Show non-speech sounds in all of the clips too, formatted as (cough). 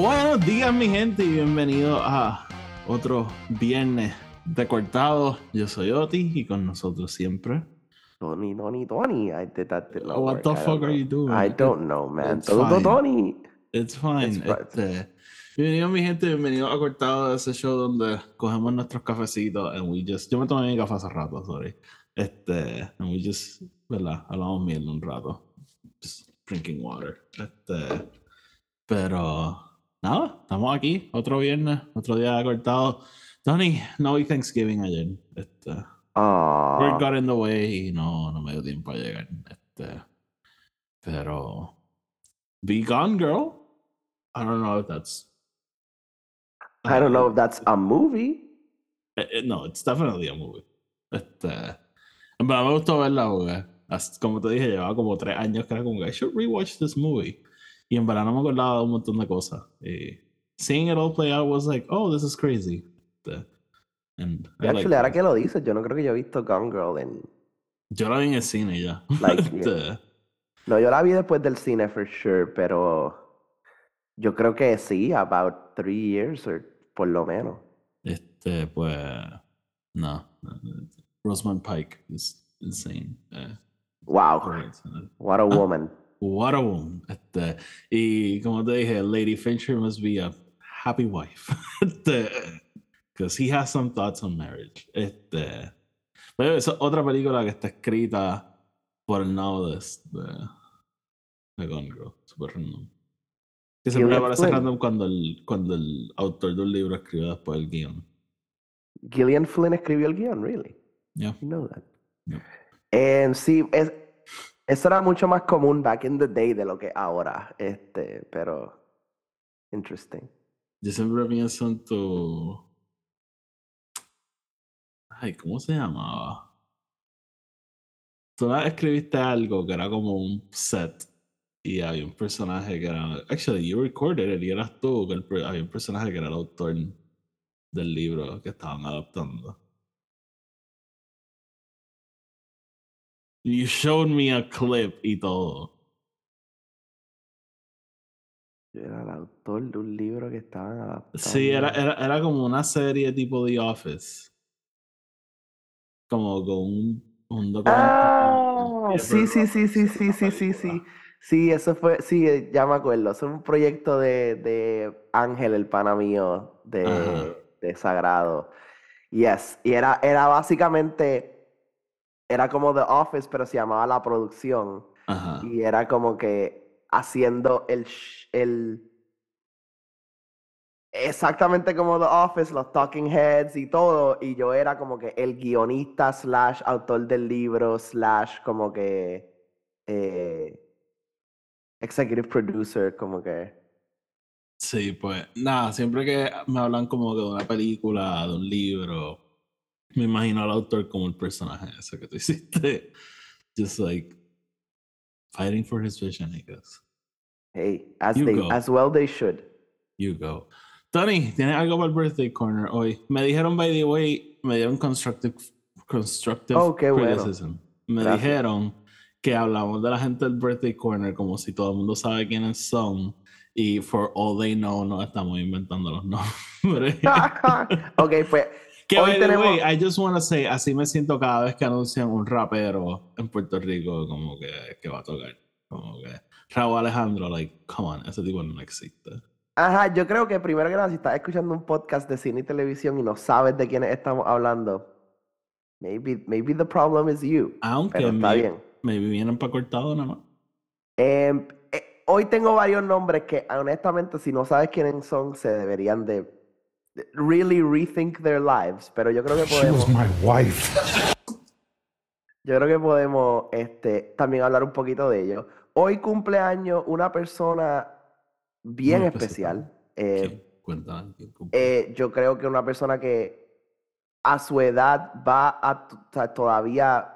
Buenos días, mi gente, y bienvenidos a otro viernes de cortado. Yo soy Oti y con nosotros siempre. Tony, Tony, Tony. I did that. Did What the fuck are know. you doing? I don't know, man. Todo. Tony. It's fine. It's. Este, bienvenidos, mi gente, bienvenidos a cortado, ese show donde cogemos nuestros cafecitos and we just. Yo me tomé mi café hace rato, sorry. Este, and we just, ¿verdad? Hablamos mierda un rato. Just drinking water. Este, pero, nada, estamos aquí, otro viernes, otro día cortado. Tony, no vi Thanksgiving ayer. Este, Oh, Work got in the way y no, no me dio tiempo a llegar. Este, pero. Be Gone Girl. I don't know if that's. I don't know if that's a movie. Eh, eh, no, it's definitely a movie. Este, en verdad me gustó verla porque, como te dije, llevaba como tres años que era como I should rewatch this movie. Y en verdad no me acordaba de un montón de cosas. Y seeing it all play out was like, oh, this is crazy. Este, and I actually, ahora que lo dices, yo no creo que yo he visto Gone Girl en. Yo la vi en el cine ya. Like, (laughs) No, yo la vi después del cine for sure, pero yo creo que sí, about three years or por lo menos. Este, pues, no. Rosamund Pike is insane. Eh, Wow, what a woman. What a woman. Este, y como te dije, Lady Fincher must be a happy wife. (laughs) Este, because he has some thoughts on marriage. Este, pero es otra película que está escrita por el novelist de, de Gone Girl. Super random. Que siempre me Gillian parece Flynn. random cuando el, cuando el autor de un libro escribe después el guion. Gillian Flynn escribió el guion, really? Yeah. You know that. Em, sí, es, eso era mucho más común back in the day de lo que ahora. Este, pero interesting. Yo siempre pienso en tu. Ay, ¿cómo se llamaba? Tú escribiste algo que era como un set y había un personaje que era. Actually, you recorded it y eras tú, que el había un personaje que era el autor del libro que estaban adaptando. You showed me a clip y todo. Yo era el autor de un libro que estaban adaptando. Sí, era, era, era como una serie tipo The Office. Como con un, un Ah, sí, sí, sí, sí, sí, sí, sí, sí. Sí, eso fue, sí, eh, ya me acuerdo. Es un proyecto de, de Ángel, el pana mío, de, Ajá. de Sagrado. Yes, y era, era básicamente, era como The Office, pero se llamaba La Producción. Ajá. Y era como que haciendo el, el exactamente como The Office, los talking heads y todo, y yo era como que el guionista slash autor del libro slash como que eh, executive producer, como que Sí, pues nada, siempre que me hablan como de una película, de un libro, me imagino al autor como el personaje ese que tú (laughs) hiciste. Just like fighting for his vision, I guess. hey, as You they go. as well they should. You go. Tony, ¿tienes algo para el birthday corner hoy? Me dijeron, by the way, me dieron constructive, constructive Oh, qué bueno. criticism. Me Gracias. dijeron que hablamos de la gente del birthday corner como si todo el mundo sabe quiénes son y for all they know no estamos inventando los (laughs) nombres. (laughs) ok, pues que Hoy tenemos- way, I just want to say, así me siento cada vez que anuncian un rapero en Puerto Rico como que, que va a tocar. Como que Raúl Alejandro, like, come on, ese tipo no existe. Ajá, yo creo que primero que nada, si estás escuchando un podcast de cine y televisión y no sabes de quiénes estamos hablando, maybe, maybe the problem is you. Aunque Pero está me, bien. me vienen para cortado nada más. Em, eh, hoy tengo varios nombres que honestamente si no sabes quiénes son, se deberían de de really rethink their lives. Pero yo creo que She was podemos, my wife. yo creo que podemos este, también hablar un poquito de ello. Hoy cumpleaños una persona bien Muy especial. eh. Eh, yo creo que una persona que a su edad va a todavía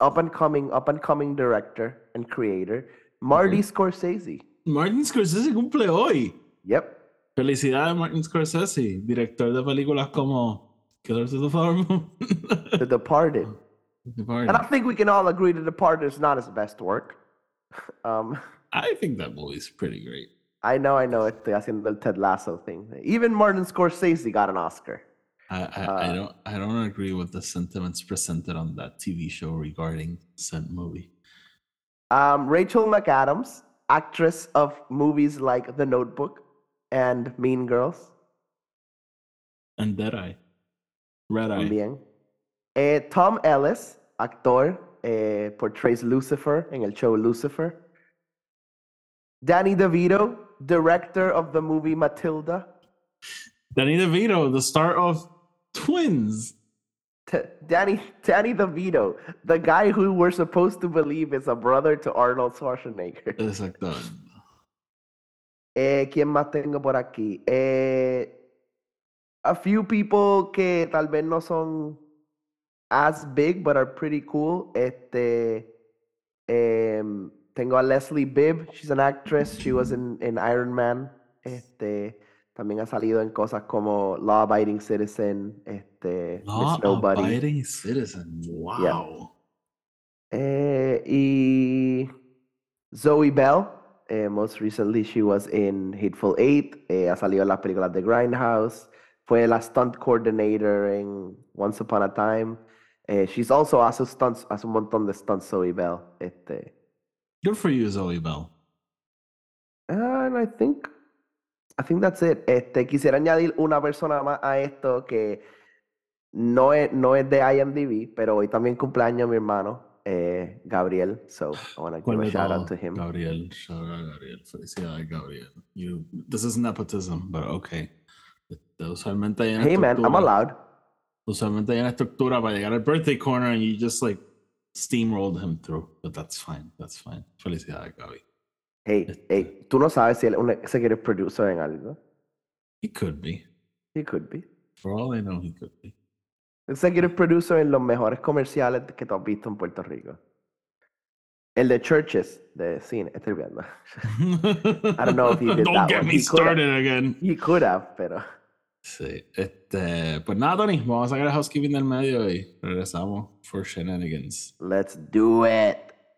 up and coming, up and coming director and creator, Marty. Scorsese. Martin Scorsese cumple hoy. Yep. Felicidades, Martin Scorsese, director de películas como Killers of the Flower Moon. The Departed. Departed. And I think we can all agree The Departed is not his best work. (laughs) Um, I think that movie's pretty great. I know, I know, estoy haciendo el Ted Lasso thing. Even Martin Scorsese got an Oscar. I, I, Uh, I don't I don't agree with the sentiments presented on that TV show regarding said movie. Um, Rachel McAdams, actress of movies like The Notebook and Mean Girls, And Deadeye. Red Eye. también. Eh, Tom Ellis, actor, eh, portrays Lucifer en el show Lucifer. Danny DeVito, director of the movie Matilda. Danny DeVito, the star of Twins. T- Danny Danny DeVito, the guy who we're supposed to believe is a brother to Arnold Schwarzenegger. Exacto. Eh, ¿Quién más tengo por aquí? Eh, a few people que tal vez no son as big, but are pretty cool. Este, em, tengo a Leslie Bibb. She's an actress. She was in, in Iron Man. Este, también ha salido en cosas como Law Abiding Citizen. Este, Law Miss Nobody. abiding citizen. Wow. Eh, y Zoe Bell, eh, most recently she was in Hateful Eight, eh, ha salido en las películas de Grindhouse, fue la stunt coordinator en Once Upon a Time. Eh, she's also hace stunts, hace un montón de stunts Zoe Bell. Este, Good for you, Zoe Bell. and I think, I think that's it. Este, quisiera añadir una persona más a esto que no es, no es de IMDb, pero hoy también cumpleaños mi hermano, eh, Gabriel. So I want to (sighs) give a shout out to him. Gabriel. Shout out Gabriel. Felicidades, Gabriel. You, this is nepotism, but okay. Usualmente hay una Hey man, I'm allowed. Usualmente hay una estructura para llegar al birthday corner and you just like steamrolled him through. But that's fine. That's fine. Felicidades, Gaby. Hey, Este- hey, tú no sabes si él es un executive producer en algo. He could be. He could be. For all I know, he could be. Executive producer en los mejores comerciales que tú has visto en Puerto Rico. El de Churches, de cine, estoy viendo. I don't know if he (laughs) did Don't that get one. me He started again. He could have, pero... Sí, este, pues nada, Tony, vamos a sacar el housekeeping del medio y regresamos for shenanigans. Let's do it.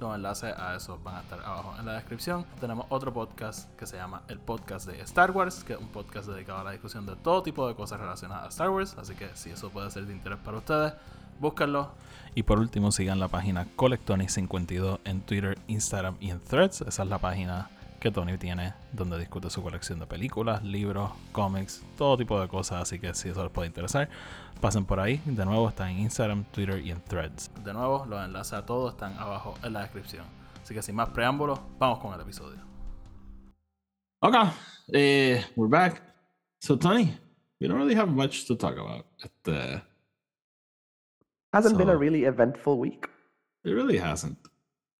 Los enlaces a eso van a estar abajo en la descripción. Tenemos otro podcast que se llama El Podcast de Star Wars, que es un podcast dedicado a la discusión de todo tipo de cosas relacionadas a Star Wars. Así que si eso puede ser de interés para ustedes, búsquenlo. Y por último, sigan la página Colectonic52 en Twitter, Instagram y en Threads. Esa es la página que Tony tiene donde discute su colección de películas, libros, cómics, todo tipo de cosas. Así que si eso les puede interesar, pasen por ahí. De nuevo, está en Instagram, Twitter y en Threads. De nuevo, los enlaces a todos están abajo en la descripción. Así que sin más preámbulos, vamos con el episodio. Okay, eh, we're back. So, Tony, we don't really have much to talk about. Este, Hasn't been a really eventful week. it really hasn't.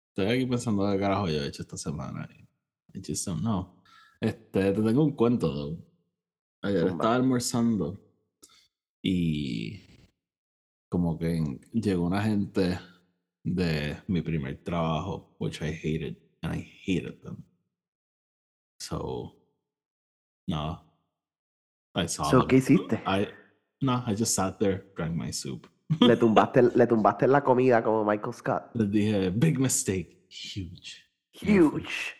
Estoy aquí pensando qué carajo yo he hecho esta semana. y I just don't know. Este, te tengo un cuento, though. Ayer estaba almorzando y como que llegó una gente de mi primer trabajo, which I hated, and I hated them. So, no. I saw So, them. ¿qué hiciste? I, no, I just sat there, drank my soup. Le (laughs) tumbaste, le tumbaste la comida como Michael Scott. Les dije, big mistake, huge. Huge.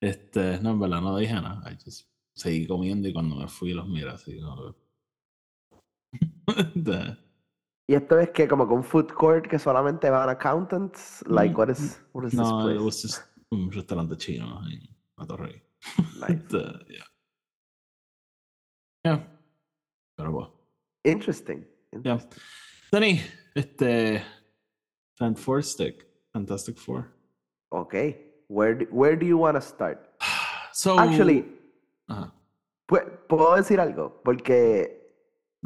Este, no, en verdad no dije nada. I just seguí comiendo y cuando me fui los miré así. Este, (laughs) Y esto es que como que un food court que solamente van accountants. Like, Mm, what is, what is this no, place? it was just un restaurante chino en la Torre. Nice. (laughs) Yeah. Yeah. Pero bueno. Interesting. Yeah. Danny, este. Fan Four Stick. Fantastic Four. Okay. Where do, where do you want to start? (sighs) So. Actually, Ajá. pu- ¿puedo decir algo? Porque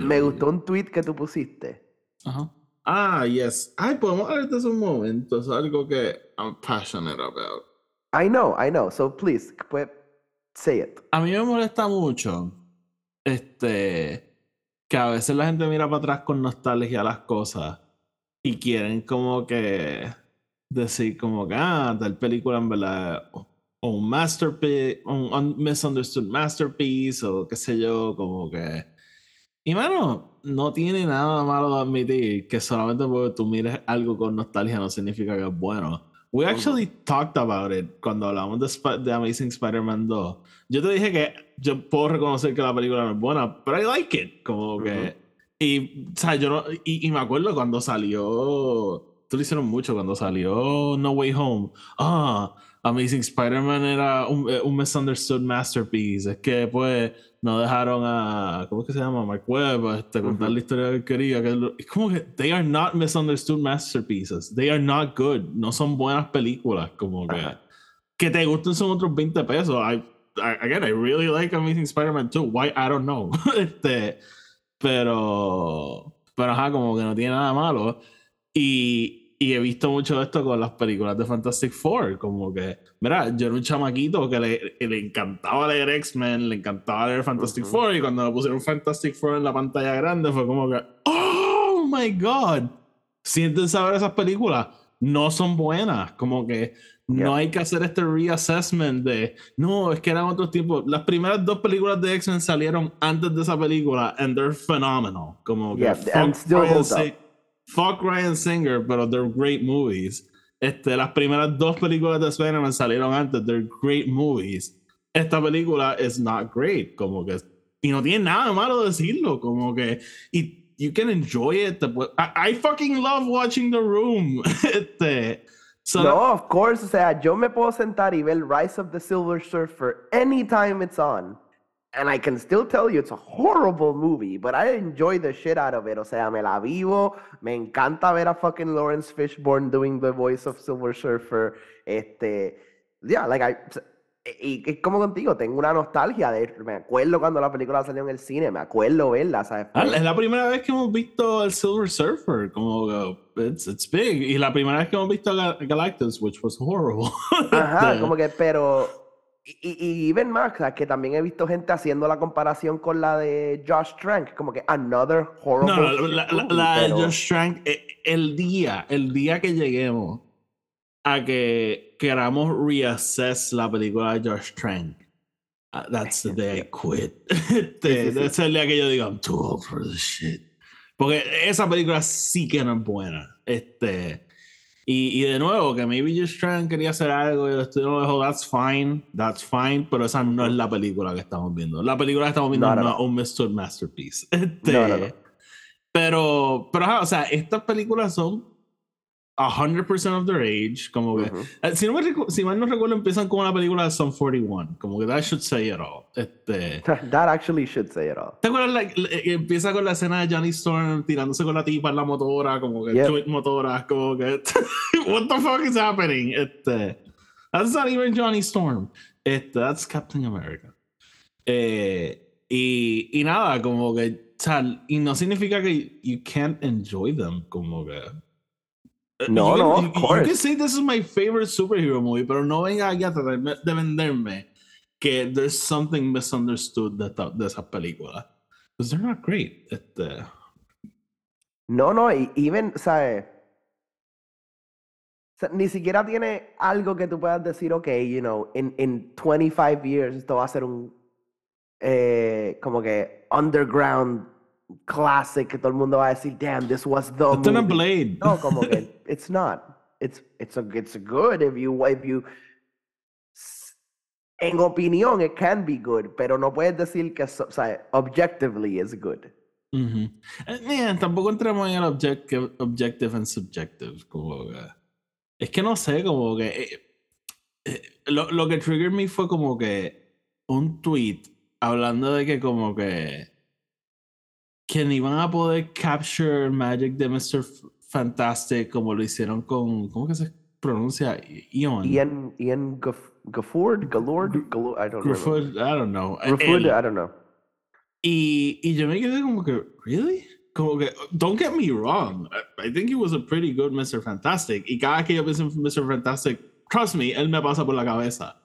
me gustó un tweet que tú pusiste. Ajá. Ah, yes. Ay, podemos hablar de esos momentos. Algo que I'm passionate about. I know, I know. So please, pues, say it. A mí me molesta mucho este, que a veces la gente mira para atrás con nostalgia las cosas y quieren como que decir como que, ah, tal película en verdad o un masterpiece, un, un misunderstood masterpiece o qué sé yo, como que... Y mano, no tiene nada malo de admitir que solamente porque tú mires algo con nostalgia no significa que es bueno. We actually talked about it cuando hablamos de, Sp- de Amazing Spider-Man 2. Yo te dije que yo puedo reconocer que la película no es buena, pero I like it. Como que. Y, o sea, yo no, y, y me acuerdo cuando salió. Tú lo hicieron mucho cuando salió No Way Home. Ah, Amazing Spider-Man era un, eh, un misunderstood masterpiece. Es que, pues, no dejaron a. ¿Cómo es que se llama? Mark Webb a este, contar Ujú. la historia que quería. Que es como que. They are not misunderstood masterpieces. They are not good. No son buenas películas. Como que. Ajá. Que te gusten son otros 20 pesos. I, I- again, I really like Amazing Spider-Man 2. Why? I don't know. (laughs) este. Pero. Pero ajá, como que no tiene nada malo. Y, y he visto mucho de esto con las películas de Fantastic Four. Como que, mira, yo era un chamaquito que le, le encantaba leer X-Men, le encantaba leer Fantastic Ujú. Four. Y cuando me pusieron Fantastic Four en la pantalla grande, fue como que, oh my god. Siéntense a ver esas películas. No son buenas. Como que no Yeah. hay que hacer este reassessment de, no, es que eran otros tiempos. Las primeras dos películas de X-Men salieron antes de esa película and they're phenomenal. Como que Yeah, fuck Ryan Singer, pero they're great movies. Este, las primeras dos películas de Spider-Man salieron antes, they're great movies. Esta película is not great, como que, y no tiene nada de malo decirlo, como que, y you can enjoy it. I, I fucking love watching The Room. (laughs) este, so No, of course. O sea, yo me puedo sentar y ver Rise of the Silver Surfer anytime it's on. And I can still tell you it's a horrible movie, but I enjoy the shit out of it. O sea, me la vivo. Me encanta ver a fucking Lawrence Fishburne doing the voice of Silver Surfer. Este, yeah, like I. Y es como contigo, tengo una nostalgia de. Me acuerdo cuando la película salió en el cine, me acuerdo verla, ¿sabes? Ah, es la primera vez que hemos visto el Silver Surfer, como que it's, it's big. Y la primera vez que hemos visto Ga- Galactus, which was horrible. (laughs) Ajá, Este, como que, pero. Y, y, y even más, o sea, que también he visto gente haciendo la comparación con la de Josh Trank, como que another horrible. No, la, la- la de pero- Josh Trank, eh, el día, el día que lleguemos a que queramos reassess la película de Josh Trank, uh, that's the day I quit. (laughs) Este, Sí, sí, sí. Es el día que yo digo, I'm too old for this shit. Porque esa película sí que no es buena. Este, y, y de nuevo, que maybe Josh Trank quería hacer algo y el estudio lo dejó, that's fine, that's fine, pero esa no es la película que estamos viendo. La película que estamos viendo No, no, no, es un Mr. Masterpiece. Este, (laughs) No, no, no. Pero, pero, o sea, estas películas son 100% of their age, como que... Ujú. eh, Si, no me si mal no recuerdo, empiezan con una película de Sum 41, como que that should say it all. Este... (laughs) That actually should say it all. ¿Te acuerdas? la- que empieza con la escena de Johnny Storm tirándose con la tipa en la motora, como que Yep. joint motora, como que. (laughs) What the fuck is happening? Este. That's not even Johnny Storm. Este, that's Captain America. Eh, y, y nada, como que. sea, y no significa que you can't enjoy them, como que. Eh, No, you no, can- of you- You course. can say this is my favorite superhero movie, pero no venga aquí a tratarme de venderme que there's something misunderstood de, de esas películas. Because they're not great. Este, No, no, y even, ¿sabes? O sea, ni siquiera tiene algo que tú puedas decir, ok, you know, in, in 25 years esto va a ser un, eh, como que, underground classic que todo el mundo va a decir, damn, this was the esto no es movie." Blade. No, como que, it's not. It's, it's, a, it's good if you, if you, en opinión, it can be good, pero no puedes decir que, o sea, objectively is good. Man, tampoco entramos en el objective, objective and subjective. Como que, es que no sé, como que. eh, eh, lo, lo que triggered me fue como que un tweet hablando de que, como que. Que ni van a poder capture Magic de Mr. F- Fantastic como lo hicieron con. ¿Cómo que se pronuncia? Ion. Ian, Ian Gaf- Gafford, Galord, Galord, I don't. Griffith, I don't know. Grifford, Él. I don't know. Y, y yo me quedé como que, ¿really? Como que, don't get me wrong. I, I think he was a pretty good Mr. Fantastic. Y cada que yo pienso en Mr. Fantastic, trust me, él me pasa por la cabeza.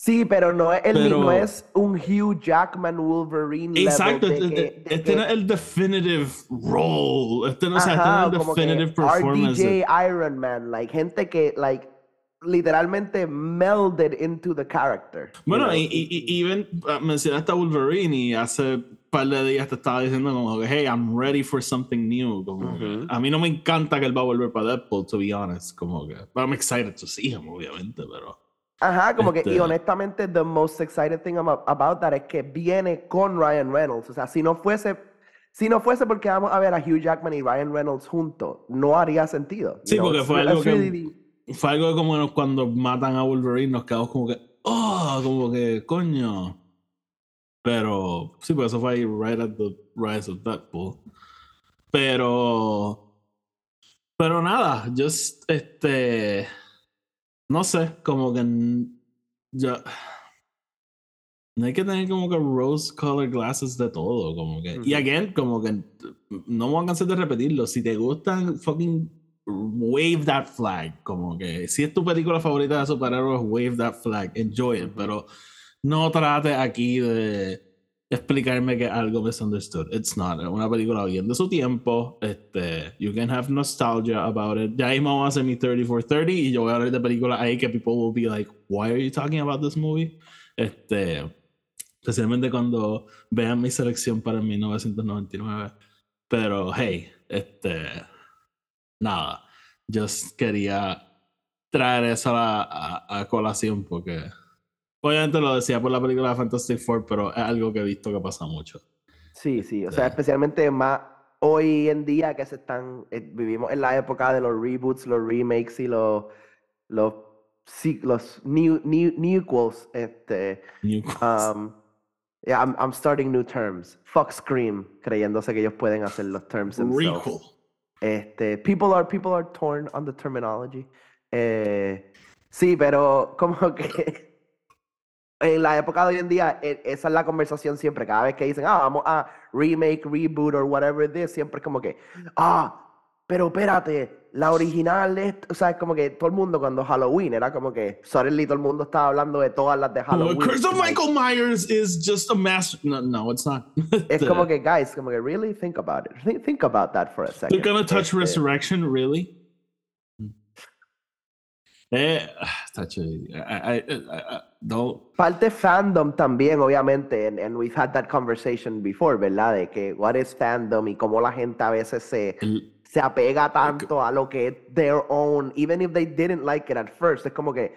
Sí, pero no es, el, Pero- no es un Hugh Jackman Wolverine level Exacto, de este, que- este- de este que- no es el definitive role. Este no, o sea, este Ajá, no es el definitive performance. RDJ Iron Man, like gente que like literalmente melded into the character. you Bueno, know? y, y, y even uh, mencionaste a Wolverine y hace un par de días te estaba diciendo como que, hey, I'm ready for something new. Como que, Ujú. a mí no me encanta que él va a volver para Deadpool, to be honest. Como que, but I'm excited to see him, obviamente, pero... Ajá, como que, y Este- honestamente, the most exciting thing about that es que viene con Ryan Reynolds. O sea, si no fuese, si no fuese porque vamos a ver a Hugh Jackman y Ryan Reynolds juntos, no haría sentido. Sí, you porque fue algo que- really- Fue algo como cuando matan a Wolverine, nos quedamos como que, oh, como que, coño. Pero, sí, pues eso fue ahí right at the rise of Deadpool. Pero, pero nada, just, este, no sé, como que ya, no hay que tener como que rose colored glasses de todo, como que, y again, como que no me voy a cansar de repetirlo, si te gustan, fucking wave that flag, como que si es tu película favorita de superhéroes, wave that flag, enjoy it, pero no trate aquí de explicarme que algo misunderstood. It's not. Una película bien de su tiempo. Este, you can have nostalgia about it. Ya mismo vamos a hacer mi 3430 y yo voy a hablar de películas ahí que people will be like, why are you talking about this movie? Este, especialmente cuando vean mi selección para el 1999. Pero hey, este, nada, just quería traer eso a, a- a colación porque obviamente lo decía por la película de Fantastic Four, pero es algo que he visto que pasa mucho. Sí, sí, o sea, Sí. especialmente más hoy en día que se están, eh, vivimos en la época de los reboots, los remakes y los, los, sí, los new, new, newquels, este, New- um, yeah, I'm, I'm starting new terms, fuck Scream, creyéndose que ellos pueden hacer los terms themselves. Requel. Este, people are, people are torn on the terminology. Eh, sí, pero como (laughs) que en la época de hoy en día, e- esa es la conversación siempre. Cada vez que dicen, ah, vamos a remake, reboot or whatever this, siempre es como que, ah, pero espérate, la original es, o sea, es como que todo el mundo cuando Halloween era como que, suddenly todo el mundo estaba hablando de todas las de Halloween. Curse of Michael Myers is just a master. No, no, it's not. (laughs) Es como que, guys, como que, really think about it. Think, think about that for a second. They're gonna touch Este, Resurrection, really? Eh, está chévere. Don't. Parte fandom también, obviamente, and, we've had that conversation before, ¿verdad? De que what is fandom y cómo la gente a veces se, el- se apega tanto a lo que es their own, even if they didn't like it at first. Es como que,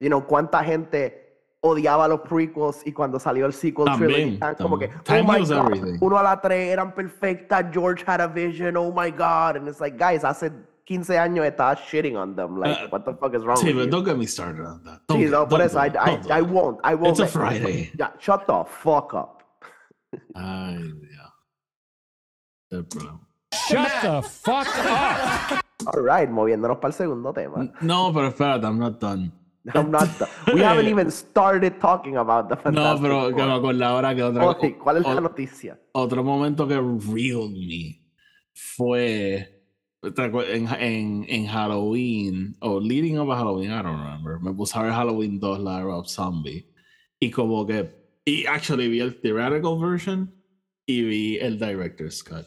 you know, cuánta gente odiaba los prequels y cuando salió el sequel También, trilogy, están como que, también. oh Time my heals god, everything. uno a la tres eran perfectas, George had a vision, oh my god, and it's like, guys, hace 15 años estaba shitting on them, like, Uh, what the fuck is wrong Sí, with but you? don't get me started on that. Don't Sí, get- no, por eso, I, I, I won't, I won't. It's a. Friday. Ya, shut the fuck up. (laughs) Ay, problema. Shut the fuck up. All right, moviéndonos para el segundo tema. No, pero espérate, I'm not done. (laughs) I'm not. We (laughs) haven't even started talking about the No, Fantastic pero que me Four. acordé ahora que otra ¿Cuál es o- la noticia? otro momento que reeled me fue ¿te acuer- en, en, en Halloween o leading up a Halloween, I don't remember. Me puse a ver Halloween 2, la de Rob Zombie. Y como que, y actually vi el theoretical version y vi el director's cut.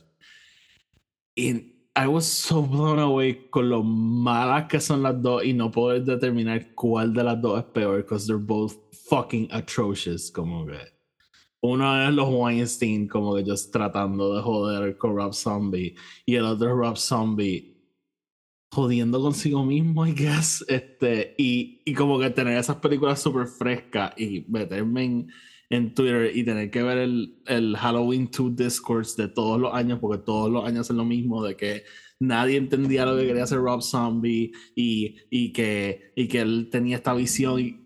Y I was so blown away con lo malas que son las dos y no poder determinar cuál de las dos es peor because they're both fucking atrocious como que uno es los Weinstein como que just tratando de joder con Rob Zombie y el otro es Rob Zombie jodiendo consigo mismo I guess este y, y como que tener esas películas súper frescas y meterme en, en Twitter y tener que ver el, el Halloween 2 discourse de todos los años porque todos los años es lo mismo de que nadie entendía lo que quería hacer Rob Zombie y, y, que, y que él tenía esta visión y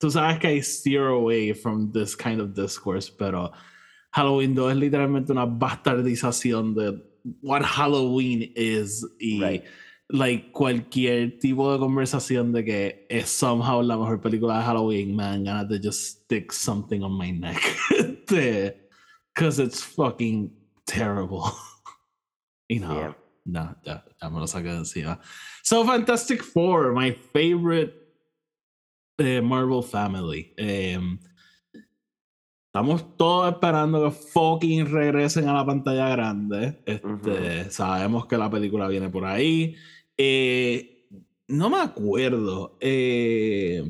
tú sabes que I steer away from this kind of discourse, pero Halloween 2 es literalmente una bastardización de what Halloween is y Right. like cualquier tipo de conversación de que es somehow la mejor película de Halloween, man, de just stick something on my neck. (laughs) Because it's fucking terrible. (laughs) y nada. Yeah. No, ya, ya me lo saqué de encima. So, Fantastic Four, my favorite eh, Marvel family. Em, estamos todos esperando que fucking regresen a la pantalla grande. Este, Sabemos que la película viene por ahí. Eh, no me acuerdo. Eh,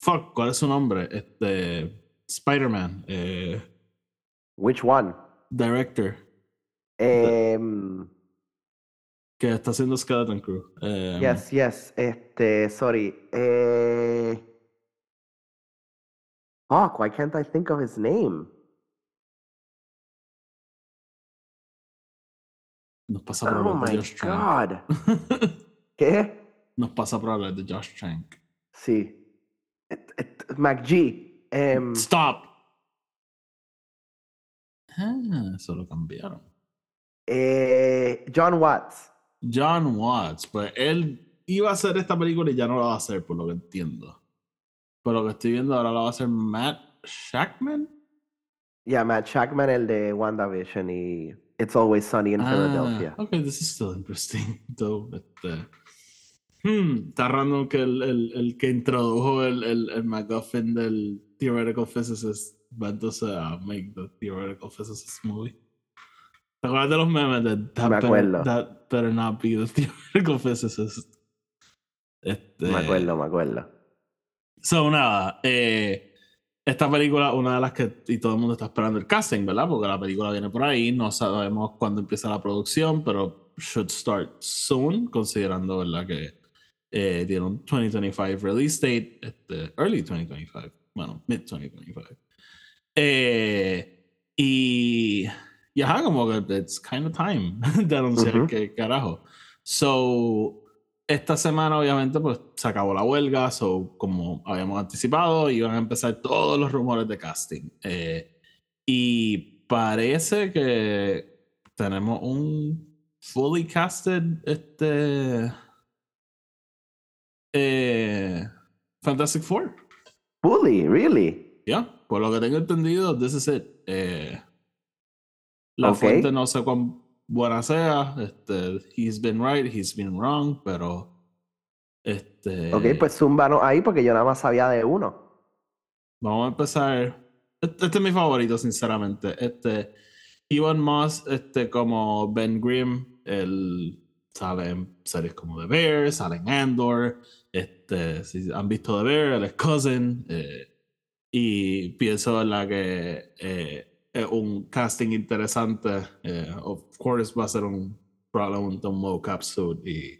fuck, ¿cuál es su nombre? Este, Spider-Man. eh, Which one? director. Em, Que está haciendo Skeleton Crew. Em, yes, yes. Este, sorry. Eh... Fuck, why can't I think of his name? Nos pasa por Oh hablar de Josh Trank. god. (laughs) ¿Qué? Nos pasa por hablar de Josh Trank. Sí. Et- et- McG. em, Stop. Ah, eso lo cambiaron. eh, John Watts. John Watts, pues él iba a hacer esta película y ya no la va a hacer, por lo que entiendo. Por lo que estoy viendo, ahora la va a hacer Matt Shackman. Yeah, Matt Shackman, el de WandaVision y It's Always Sunny in Philadelphia. Ah, ok, this is still interesting. (laughs) though, este, hmm, está random que el, el, el que introdujo el, el, el MacGuffin del Theoretical Physicist va entonces a make the Theoretical Physicist movie. ¿Te acuerdas de los memes de that, Me better, acuerdo. that better not be the Theoretical Physicist? Este, Me acuerdo, me acuerdo. So, nada, eh, esta película, una de las que y todo el mundo está esperando el casting, ¿verdad? Porque la película viene por ahí, no sabemos cuándo empieza la producción, pero should start soon, considerando, ¿verdad? Que eh, tiene un 2025 release date, este, early 2025, bueno, mid 2025. Eh, y, y ajá, como que it's kind of time (laughs) de anunciar Ujú. que carajo. So, esta semana obviamente pues se acabó la huelga, so como habíamos anticipado, iban a empezar todos los rumores de casting. Eh, y parece que tenemos un fully casted este eh, Fantastic Four. Fully, really? Ya, por lo que tengo entendido, this is it. Eh, la fuente no sé cuán buena sea. Este, he's been right, he's been wrong, pero. Este, Ok, pues zúmbanos ahí porque yo nada más sabía de uno. Vamos a empezar. Este, este es mi favorito, sinceramente. Este. Elon Musk, este, como Ben Grimm, él sabe en series como The Bear, sale en Andor. Este, si han visto The Bear, él es cousin. eh, y pienso en la que eh, es un casting interesante. eh, of course, va a ser un probablemente un mocap suit. Y,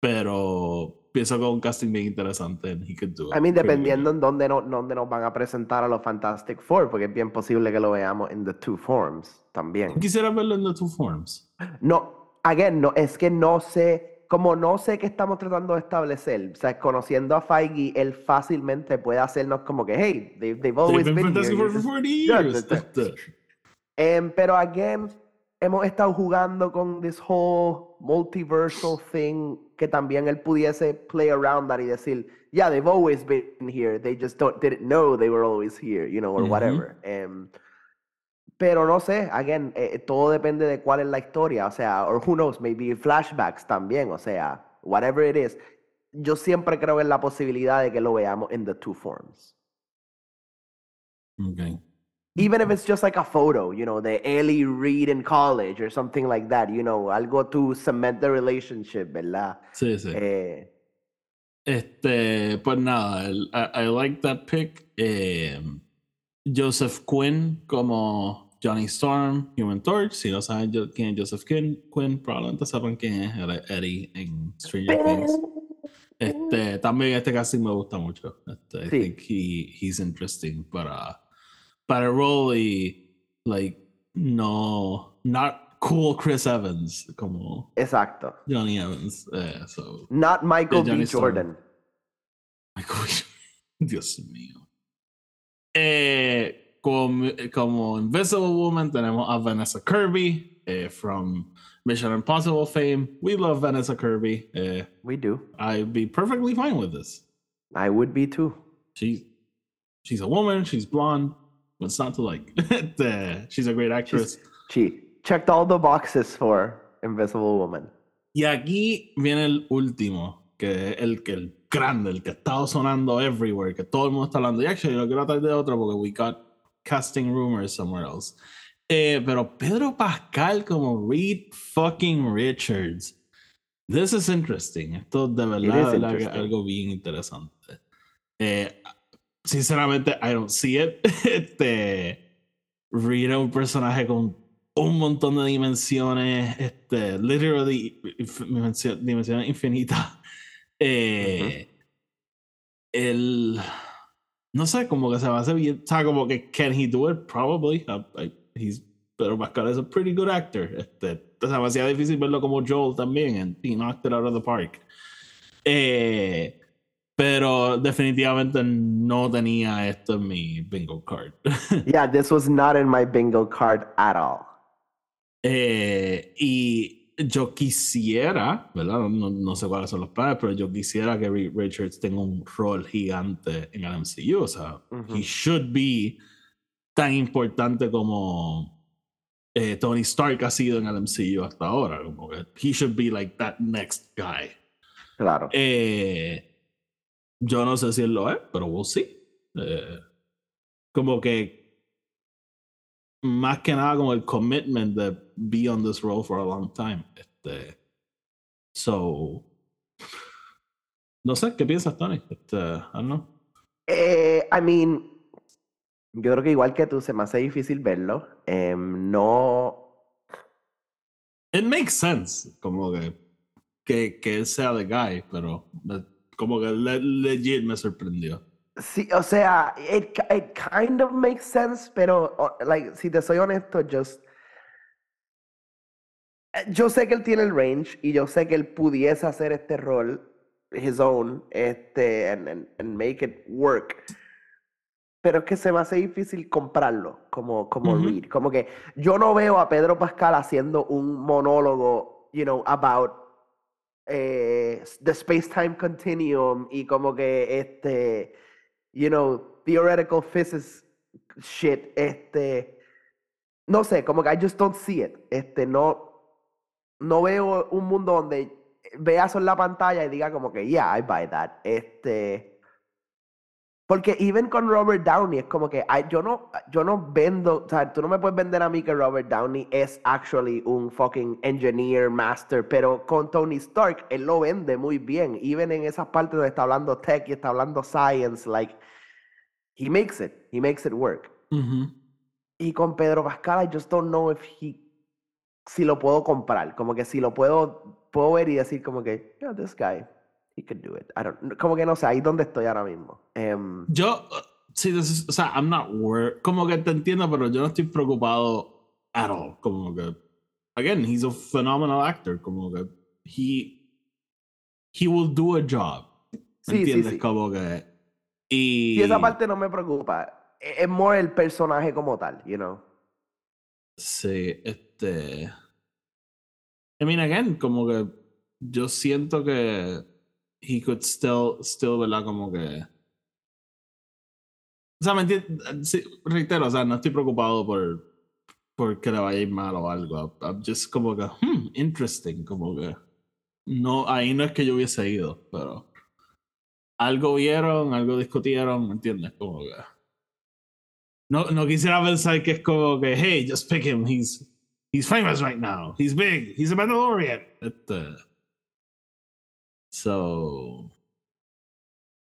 pero pienso que es un casting bien interesante. And he could do it I mean, dependiendo en dónde, no, dónde nos van a presentar a los Fantastic Four, porque es bien posible que lo veamos en The Two Forms también. Quisiera verlo en the two forms. No, again, no, es que no sé, como no sé qué estamos tratando de establecer, o sea, conociendo a Feige, él fácilmente puede hacernos como que, hey, they, they've always They've been been here. For you 40 just- years. Em, pero again, hemos estado jugando con this whole multiversal thing que también él pudiese play around that y decir, yeah, they've always been here, they just don't, didn't know they were always here, you know, or Ujú. whatever. Em, pero no sé, again, eh, todo depende de cuál es la historia, o sea, or who knows, maybe flashbacks también, o sea, whatever it is. Yo siempre creo en la posibilidad de que lo veamos in the two forms. Okay. Even if it's just like a photo, you know, the Ellie Reed in college or something like that, you know, algo to cement the relationship, ¿verdad? Sí, sí. Eh, Este, pues nada, I, I like that pick. Eh, Joseph Quinn como Johnny Storm, Human Torch. Si no saben yo- quién es Joseph Quinn, Quinn probablemente sepan quién es Eddie en Stranger Things. Este, también este casting me gusta mucho. Este, I Sí. think he, he's interesting para, para el role y, like, no, not cool Chris Evans como exacto. Johnny Evans. eh, so, Not Michael Johnny B. Storm. Jordan. Michael B. (laughs) Dios mío. Eh, como, como Invisible Woman tenemos a Vanessa Kirby eh, from Mission Impossible fame. We love Vanessa Kirby. Eh, We do. I'd be perfectly fine with this. I would be too. She's she's a woman. She's blonde. What's not to like? (laughs) Eh, she's a great actress. She checked all the boxes for Invisible Woman. Y aquí viene el último, que es el que el grande, el que ha estado sonando everywhere, que todo el mundo está hablando. Y actually, lo quiero tratar de otro porque we got casting rumors somewhere else. Eh, pero Pedro Pascal como Reed fucking Richards. This is interesting. Esto de verdad, es algo bien interesante. Eh, sinceramente, I don't see it. (laughs) Este, Reed es un personaje con un montón de dimensiones, este, literally dimensiones infinitas. Eh, El, no sé, como que se va a hacer bien, o sea, como que can he do it? Probably. I- I- he's, pero Pascal es a pretty good actor. Este, o sea, hacía difícil verlo como Joel también, and he knocked it out of the park. Eh, pero definitivamente no tenía esto en mi bingo card. (laughs) Yeah, this was not in my bingo card at all. Eh, y yo quisiera, ¿verdad? No, no- sé cuáles son los planes, pero yo quisiera que Reed Richards tenga un rol gigante en el MCU. O sea, Ujú. he should be tan importante como eh, Tony Stark ha sido en el MCU hasta ahora. Como que he should be like that next guy. Claro. Eh, yo no sé si él lo es, pero we'll see. Eh, como que más que nada como el commitment de be on this role for a long time. Este, so, no sé, ¿qué piensas, Tony? Este, I don't know. Eh, I mean, yo creo que igual que tú, se me hace difícil verlo. Em, no. It makes sense, como que, que, que él sea the guy, pero me- como que le- legit me sorprendió. Sí, o sea, it, it kind of makes sense, pero, like, si te soy honesto, just. Yo sé que él tiene el range y yo sé que él pudiese hacer este rol, his own, este, and, and, and make it work. Pero es que se me hace difícil comprarlo como, como Ujú. Reed. Como que yo no veo a Pedro Pascal haciendo un monólogo, you know, about eh, the space-time continuum y como que este, you know, theoretical physics shit, este, no sé, como que I just don't see it. Este, no, no veo un mundo donde vea eso en la pantalla y diga como que, yeah, I buy that. Este, porque even con Robert Downey es como que ay, yo no yo no vendo, o sea, tú no me puedes vender a mí que Robert Downey es actually un fucking engineer master, pero con Tony Stark él lo vende muy bien, even en esas partes donde está hablando tech y está hablando science, like he makes it, he makes it work. Y con Pedro Pascal, I just don't know if he, si lo puedo comprar, como que si lo puedo, puedo ver y decir como que, yeah, this guy, he could do it. I don't, como que no sé, ahí donde estoy ahora mismo. Em, Yo, sí, is- o sea, I'm not worried. Como que te entiendo, pero yo no estoy preocupado at all. Como que, again, he's a phenomenal actor. Como que, he, he will do a job. ¿Me Sí, sí, entiendes? sí. Como que, y, Y esa parte no me preocupa. e- Es more el personaje como tal, you know. Sí, este. I mean, again, como que yo siento que he could still, still, ¿verdad? Como que. O sea, me. Sí, reitero, o sea, no estoy preocupado por, por que le vaya a ir mal o algo. I'm just como que, hmm, interesting, como que. No, ahí no es que yo hubiese ido, pero. Algo vieron, algo discutieron, ¿me entiendes? Como que. No, no quisiera pensar que es como que, hey, just pick him. He's, he's famous right now. He's big. He's a Mandalorian. Este, so,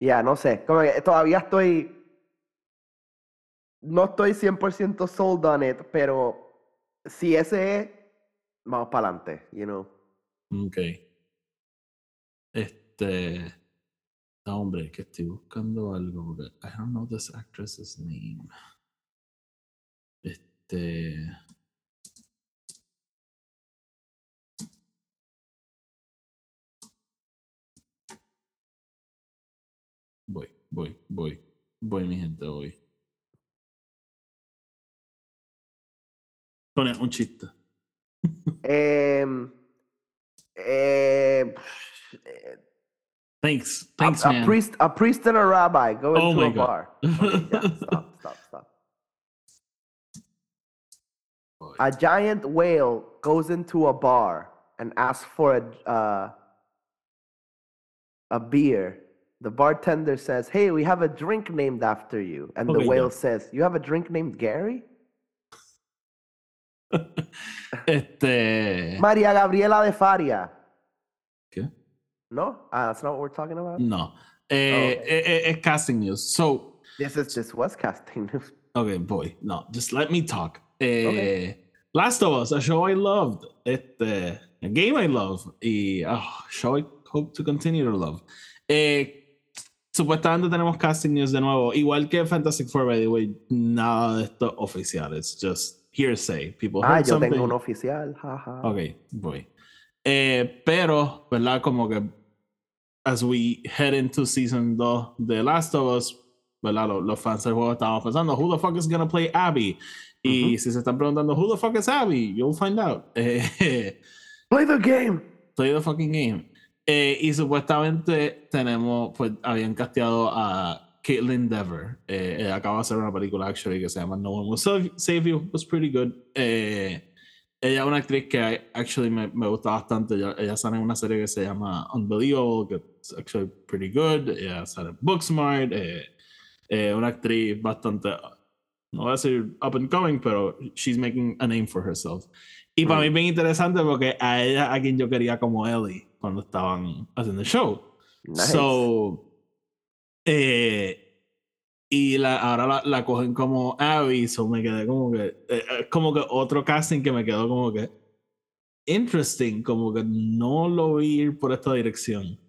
Ya, no sé. Como que todavía estoy. No estoy 100% sold on it, pero si ese es, vamos para adelante, you know. ok. Este, no, hombre, que estoy buscando algo. I don't know this actress's name. Este. Voy, voy, voy. Mi gente, voy. Pone un chiste. Eh, eh, Thanks, a, thanks, a man. priest, a priest and a rabbi go Oh into a God. bar. Okay, ya, (laughs) stop, stop, stop. Voy. A giant whale goes into a bar. and asks for a uh, a beer, the bartender says, "Hey, we have a drink named after you," and Okay, the yeah. whale says, "You have a drink named Gary." (laughs) este. María Gabriela de Faria. ¿Qué? No, ah, that's not what we're talking about. No. Eh, Oh, eh, eh, casting news. So, This is just was casting news. okay, boy, no, just let me talk. Eh, Last of Us, a show I loved. Este, a game I love. Y a show I hope to continue to love. Eh, supuestamente tenemos casting news de nuevo. Igual que Fantastic Four, by the way, nada de esto oficial. It's just hearsay. People Ah, yo something. tengo un oficial, jaja. Ok, voy. Eh, pero, ¿verdad? Como que as we head into season 2 de Last of Us, ¿verdad? Los, los fans del juego estaban pensando, who the fuck is gonna play Abby? Y si se están preguntando, who the fuck is Abby? You'll find out. Eh, (laughs) Play the game. play the fucking game. Eh, y supuestamente tenemos, pues habían casteado a Caitlin Dever. Eh, acaba de hacer una película actually que se llama No One Will Save Save You. Was pretty good. Eh, ella es una actriz que actually me, me gusta bastante. Ella, ella sale en una serie que se llama Unbelievable, que es actually pretty good. Ella sale en Booksmart. Eh, eh, una actriz bastante, no voy a decir up and coming, pero she's making a name for herself. Y para mí es bien interesante porque a ella, a quien yo quería como Ellie cuando estaban haciendo el show. Nice. So, eh, y la, ahora la, la cogen como Abby, so me quedé como que, eh, eh, como que otro casting que me quedó como que interesting, como que no lo vi ir por esta dirección.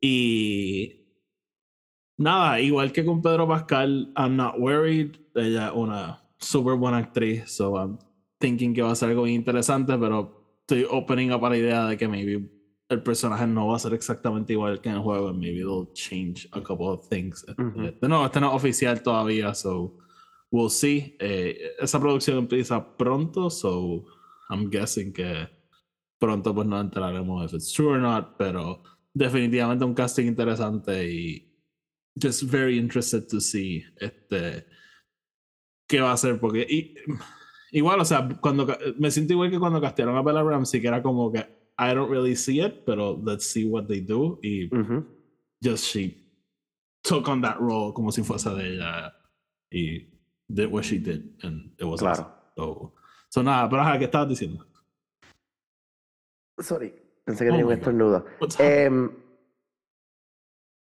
Y nada, igual que con Pedro Pascal, I'm not worried. Ella es una súper buena actriz, so I'm thinking que va a ser algo interesante, pero estoy opening up a la idea de que maybe el personaje no va a ser exactamente igual que en el juego, and maybe they'll change a couple of things. Este, no, este no es oficial todavía, so we'll see. Eh, esa producción empieza pronto, so I'm guessing que pronto pues nos enteraremos if it's true or not, pero definitivamente un casting interesante y just very interested to see este qué va a hacer porque y- igual o sea cuando me siento igual que cuando castearon a Bella Ramsey que era como que I don't really see it pero let's see what they do y just she took on that role como si fuese de ella y did what she did and it was Claro. awesome. so, so nada pero ajá, ¿qué estabas diciendo? Sorry, pensé que Oh tenía un estornudo. Em,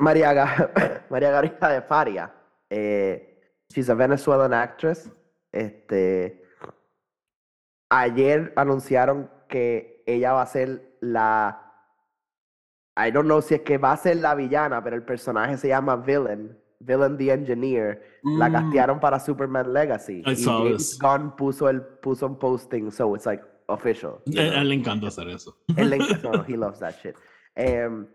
María, Ga- (laughs) María Gabriela de Faria. eh, she's a Venezuelan actress. Este, ayer anunciaron que ella va a ser la. I don't know si es que va a ser la villana, pero el personaje se llama Villain. Villain the Engineer. La Mm. castearon para Superman Legacy. I y saw James this. Gunn puso, el, puso un posting, so it's like official. know? a él le encanta hacer eso Él le (laughs) encanta- no, he loves that shit. Em,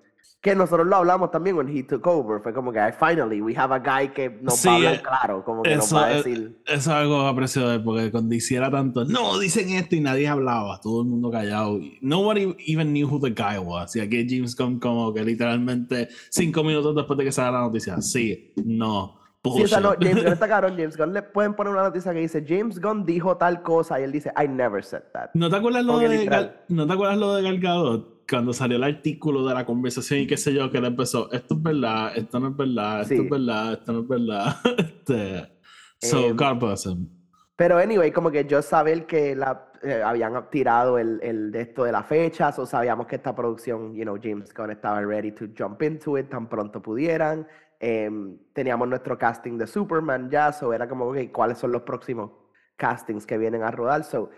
que nosotros lo hablamos también when he took over. Fue como que "Ay, finally we have a guy que nos Sí, va a hablar claro, como que nos Eso, va a decir. eso es algo de él, porque cuando hiciera tanto, no, dicen esto y nadie hablaba, todo el mundo callado. Nobody even knew who the guy was. Y aquí James Gunn como que literalmente cinco minutos después de que salga la noticia, sí, no, Sí, o sea, no. James Gunn está (laughs) cabrón. James Gunn le pueden poner una noticia que dice James Gunn dijo tal cosa y él dice I never said that. ¿No te acuerdas lo de. Gal- ¿No te acuerdas lo de Gal Gadot? Cuando salió el artículo de la conversación y qué sé yo, que él empezó, esto es verdad, esto no es verdad, esto Sí. es verdad, esto no es verdad. (laughs) este, so, Em, God bless him. Pero anyway, como que yo saber que la, eh, habían tirado el, el de esto de las fechas, o sabíamos que esta producción, you know, James Gunn estaba ready to jump into it tan pronto pudieran. Em, teníamos nuestro casting de Superman ya, so era como, ok, ¿cuáles son los próximos castings que vienen a rodar? So,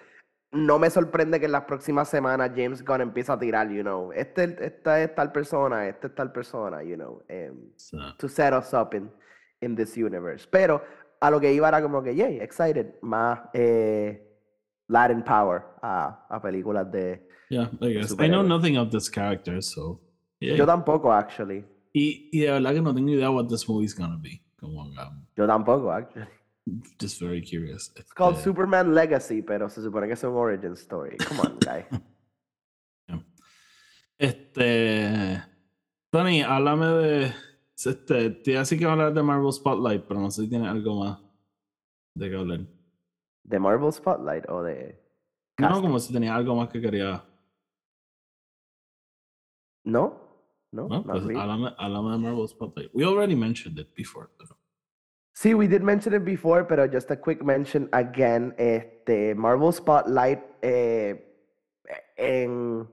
no me sorprende que en las próximas semanas James Gunn empiece a tirar, you know, este, esta es tal persona, esta es tal persona, you know. So, to set us up in, in this universe. Pero a lo que iba era como que, yay, excited, más eh, Latin Power a, a películas de... yeah, I guess. I know nothing of this character, so. yeah. Yo tampoco, actually. Y, y de verdad que no tengo idea what this movie is gonna be. Como, um, Yo tampoco, actually. Just very curious. It's called Este, Superman Legacy, pero se supone que es un origin story. Come on, guy. (laughs) Este. Tony, háblame de. Este, te iba a decir que hablar de Marvel Spotlight, pero no sé si tiene algo más de que hablar. ¿De Marvel Spotlight o de... No, como si tenía algo más que quería No, no, No, pues háblame de Marvel Spotlight. We already mentioned it before. Pero... Sí, we did mention it before, pero just a quick mention again. Este, Marvel Spotlight, eh, en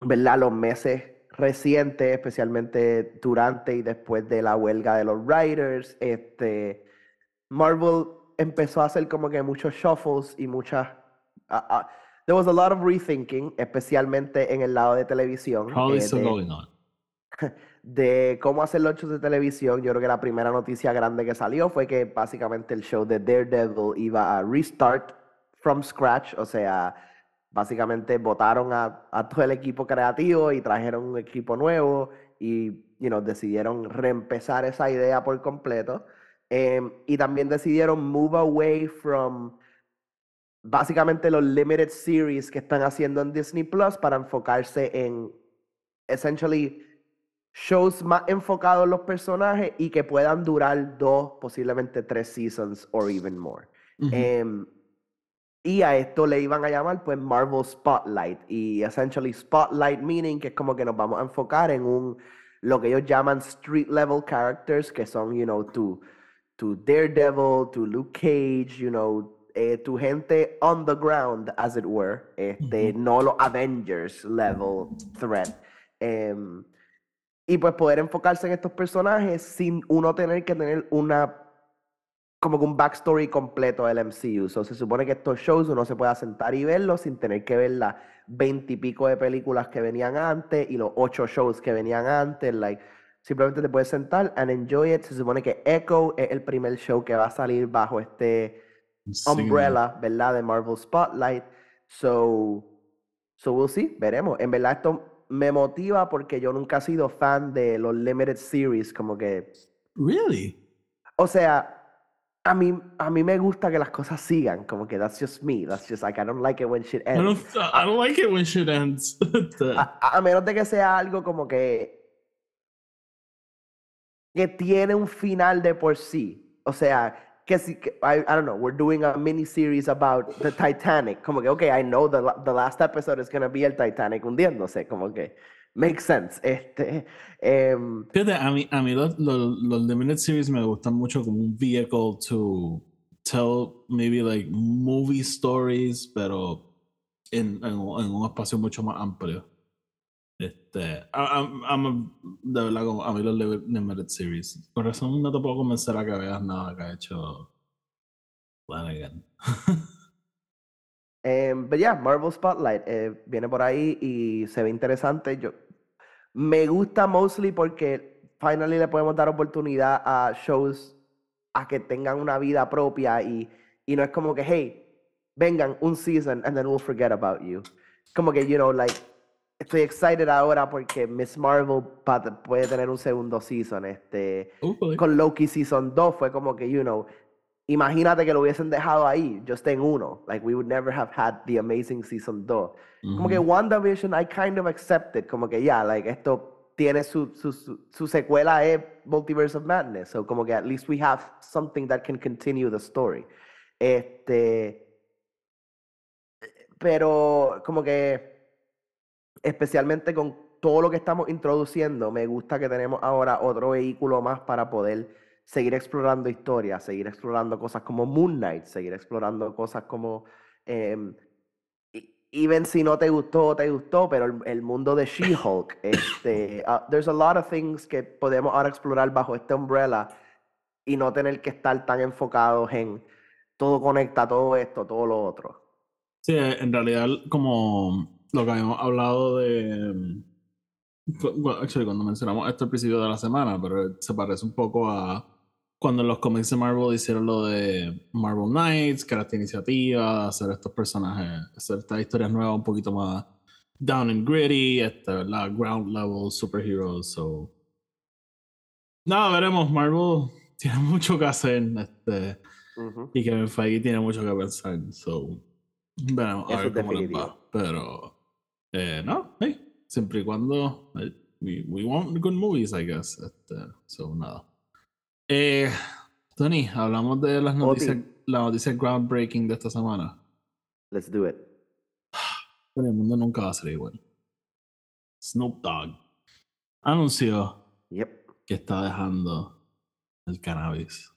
¿verdad? los meses recientes, especialmente durante y después de la huelga de los writers, este, Marvel empezó a hacer como que muchos shuffles y muchas... ah, ah, there was a lot of rethinking, especialmente en el lado de televisión. Probably eh, still de- going on. (laughs) de cómo hacer los shows de televisión, yo creo que la primera noticia grande que salió fue que básicamente el show de Daredevil iba a restart from scratch, o sea, básicamente votaron a, todo el equipo creativo y trajeron un equipo nuevo y you know, decidieron reempezar esa idea por completo. Em, y también decidieron move away from básicamente los limited series que están haciendo en Disney Plus para enfocarse en essentially shows más enfocados en los personajes y que puedan durar dos, posiblemente tres seasons or even more. Ujú. Em, y a esto le iban a llamar pues Marvel Spotlight y essentially Spotlight meaning que es como que nos vamos a enfocar en un lo que ellos llaman street level characters que son you know tu tu Daredevil, tu Luke Cage, you know, eh, tu gente on the ground as it were, este, no los Avengers level threat. Em, y pues poder enfocarse en estos personajes sin uno tener que tener una como que un backstory completo del MCU. So, se supone que estos shows uno se pueda sentar y verlos sin tener que ver las veintipico de películas que venían antes y los ocho shows que venían antes. Like, simplemente te puedes sentar and enjoy it. Se supone que Echo es el primer show que va a salir bajo este Sí. umbrella, ¿verdad? De Marvel Spotlight. So, so we'll see, veremos. En verdad esto me motiva porque yo nunca he sido fan de los limited series, como que, Really? o sea, a mí, a mí me gusta que las cosas sigan, como que that's just me, that's just like I don't like it when shit I don't, ends. I don't like it when shit ends. (laughs) A menos de que sea algo como que que tiene un final de por sí. O sea, I, I don't know, we're doing a mini series about the Titanic. Como que, okay, I know the, the last episode is gonna be el Titanic hundiéndose. Como que, makes sense. Este, em, Fíjate, a mí, a mí los, los, los limited series me gustan mucho como un vehicle to tell maybe like movie stories, pero en, en, en un espacio mucho más amplio. Este, I'm- I'm a- de verdad, como a mí los li- limited series. Por eso no te puedo convencer a que veas nada que ha hecho Flanagan. (laughs) Em, but yeah, Marvel Spotlight eh, viene por ahí y se ve interesante. Yo me gusta mostly porque finally le podemos dar oportunidad a shows a que tengan una vida propia y, y no es como que, hey, vengan un season and then we'll forget about you. Como que, you know, like, estoy excited ahora porque Miss Marvel puede tener un segundo season. Este, Hopefully. con Loki Season 2 fue como que, you know, imagínate que lo hubiesen dejado ahí, just en uno. Like, we would never have had the amazing Season 2. Como que. WandaVision, I kind of accepted. Como que, ya, like, esto tiene su, su, su, su secuela es Multiverse of Madness. So, como que at least we have something that can continue the story. Este. Pero, como que especialmente con todo lo que estamos introduciendo, me gusta que tenemos ahora otro vehículo más para poder seguir explorando historias, seguir explorando cosas como Moon Knight, seguir explorando cosas como, em, e- even si no te gustó, te gustó, pero el, el mundo de She-Hulk, (laughs) este, ah, there's a lot of things que podemos ahora explorar bajo este umbrella y no tener que estar tan enfocados en todo conecta todo esto, todo lo otro. Sí, eh, en realidad, como lo que habíamos hablado de. mm, cu- Actually, cuando mencionamos esto al principio de la semana, pero se parece un poco a cuando en los cómics de Marvel hicieron lo de Marvel Knights, que era esta iniciativa hacer estos personajes, hacer estas historias nuevas un poquito más down and gritty, este, ¿verdad? Ground level superheroes. So. Nada, veremos. Marvel (laughs) tiene mucho que hacer. Este. Y Kevin Feige tiene mucho que pensar. So, veremos a Eso ver es cómo les va. Pero, eh, no, hey, siempre y cuando. we, we want good movies, I guess. Este, so, nada. Eh, Tony, hablamos de las noticias, la noticia groundbreaking de esta semana. Let's do it. Pero el mundo nunca va a ser igual. Snoop Dogg anunció Yep. que está dejando el cannabis.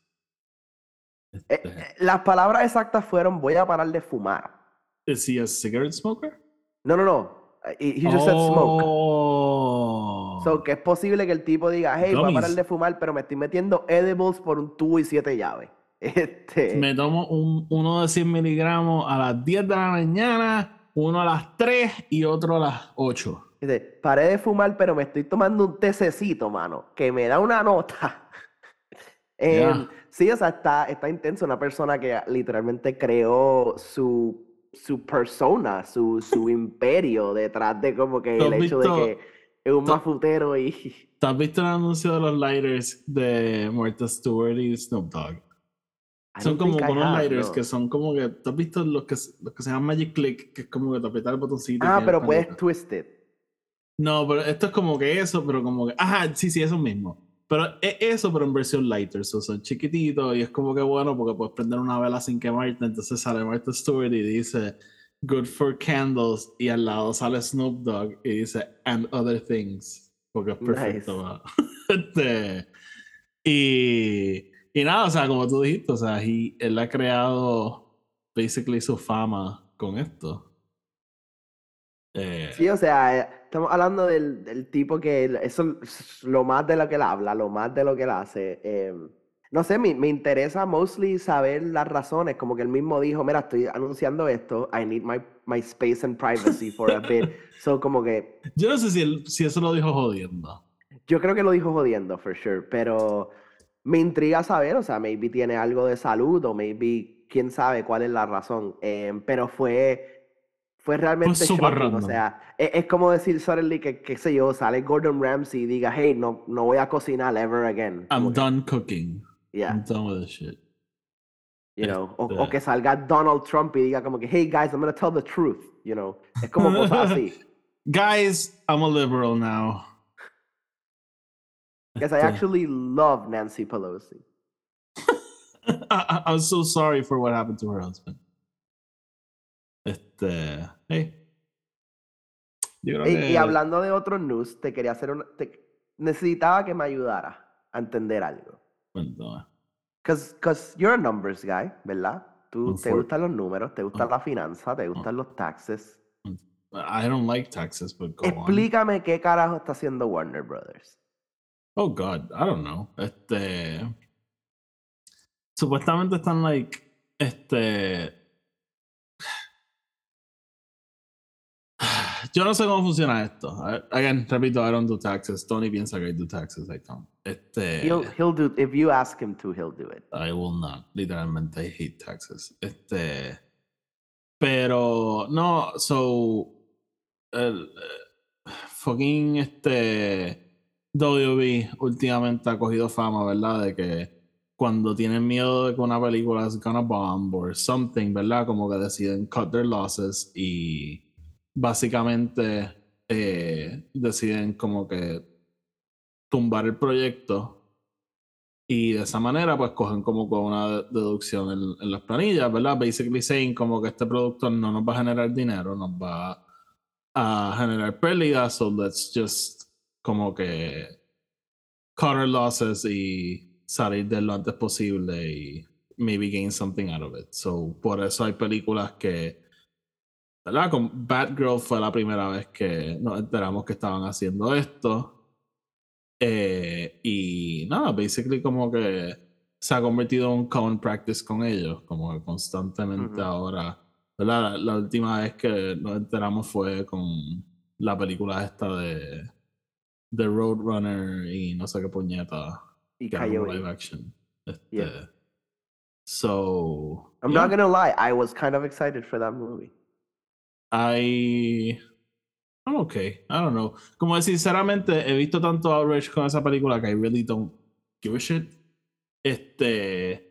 Eh, Este, eh, las palabras exactas fueron: Voy a parar de fumar. ¿Es he a cigarette smoker? No, no, no. He, he just said smoke. Oh. So, que es posible que el tipo diga, hey, voy a parar Gummies. de fumar, pero me estoy metiendo edibles por un tubo y siete llaves. (laughs) Este, Me tomo un, uno de 100 miligramos a las 10 de la mañana, uno a las 3 y otro a las 8. dice, paré de fumar, pero me estoy tomando un tececito, mano, que me da una nota. (laughs) Ya. Sí, o sea, está, está intenso. Una persona que literalmente creó su, su persona, su, su (laughs) imperio detrás de como que ¿Tú el hecho de que es un mafutero y... ¿Te has visto el anuncio de los lighters de Martha Stewart y Snoop Dogg? Son como unos lighters no. que son como que. ¿Tú has visto los que, los que se llaman Magic Click? Que es como que te aprietas el botoncito. y Ah, pero puedes twist it. No, pero esto es como que eso, pero como que. Ajá, sí, sí, eso mismo. Pero es eso, pero en versión lighter. So, son chiquititos y es como que bueno porque puedes prender una vela sin quemarte. Entonces sale Martha Stewart y dice Good for candles. Y al lado sale Snoop Dogg y dice And other things. Porque es perfecto. (laughs) Este, y, y nada, o sea, como tú dijiste, o sea, he- él ha creado basically su fama con esto. Eh, Sí, o sea, eh, estamos hablando del, del tipo que eso es lo más de lo que él habla, lo más de lo que él hace. eh, no sé, me, me interesa mostly saber las razones, como que él mismo dijo, mira, estoy anunciando esto, I need my, my space and privacy for a bit. (laughs) So, como que Yo no sé si, él- si eso lo dijo jodiendo. yo creo que lo dijo jodiendo, for sure, pero me intriga saber, o sea, maybe tiene algo de salud o maybe quién sabe cuál es la razón, eh, pero fue... Fue realmente súper shocking, o sea, es, es como decir suddenly que, qué sé yo, sale Gordon Ramsay y diga, hey, no, no voy a cocinar ever again. I'm Como que, done cooking. yeah, I'm done with this shit. you know, o, Este- o que salga Donald Trump y diga como que, hey guys, I'm gonna tell the truth, you know, es como cosas así. (laughs) Guys, I'm a liberal now. Because I actually love Nancy Pelosi. (laughs) I- I'm so sorry for what happened to her husband. Este, hey. Yo creo Y, que y hablando de otros news, te quería hacer una, te- necesitaba que me ayudara a entender algo. Cuéntame. Because, because you're a numbers guy, ¿verdad? Tú te gustan los números, te gusta Un- la finanza, te gustan los taxes. I don't like taxes, but go on. Explícame qué carajo está haciendo Warner Brothers. Oh God, I don't know. Este. Supuestamente están like. Este. Yo no sé cómo funciona esto. Again, repito, I don't do taxes. Tony piensa que I do taxes. I don't. Este. He'll, he'll do, if you ask him to, he'll do it. I will not. Literalmente, I hate taxes. Este. Pero, no, so. El, fucking este. WB últimamente ha cogido fama, ¿verdad? De que cuando tienen miedo de que una película es gonna bomb or something, ¿verdad? Como que deciden cut their losses y básicamente eh, deciden como que tumbar el proyecto y de esa manera pues cogen como con una de- deducción en, en las planillas, ¿verdad? Basically saying como que este producto no nos va a generar dinero, nos va a generar pérdidas, so let's just como que cut our losses y salir de lo antes posible y maybe gain something out of it. So por eso hay películas que ¿verdad? Con Batgirl fue la primera vez que nos enteramos que estaban haciendo esto. Eh, y nada, basically como que se ha convertido en un common practice con ellos, como que constantemente Ujú. ahora, ¿verdad? La, la última vez que nos enteramos fue con la película esta de, de Roadrunner y no sé qué puñeta, Y Coyote. live action. Este, Yeah. So, I'm yeah. not gonna lie, I was kind of excited for that movie. I. I'm okay. I don't know. Como decir, sinceramente, he visto tanto outrage con esa película que I really don't give a shit. Este.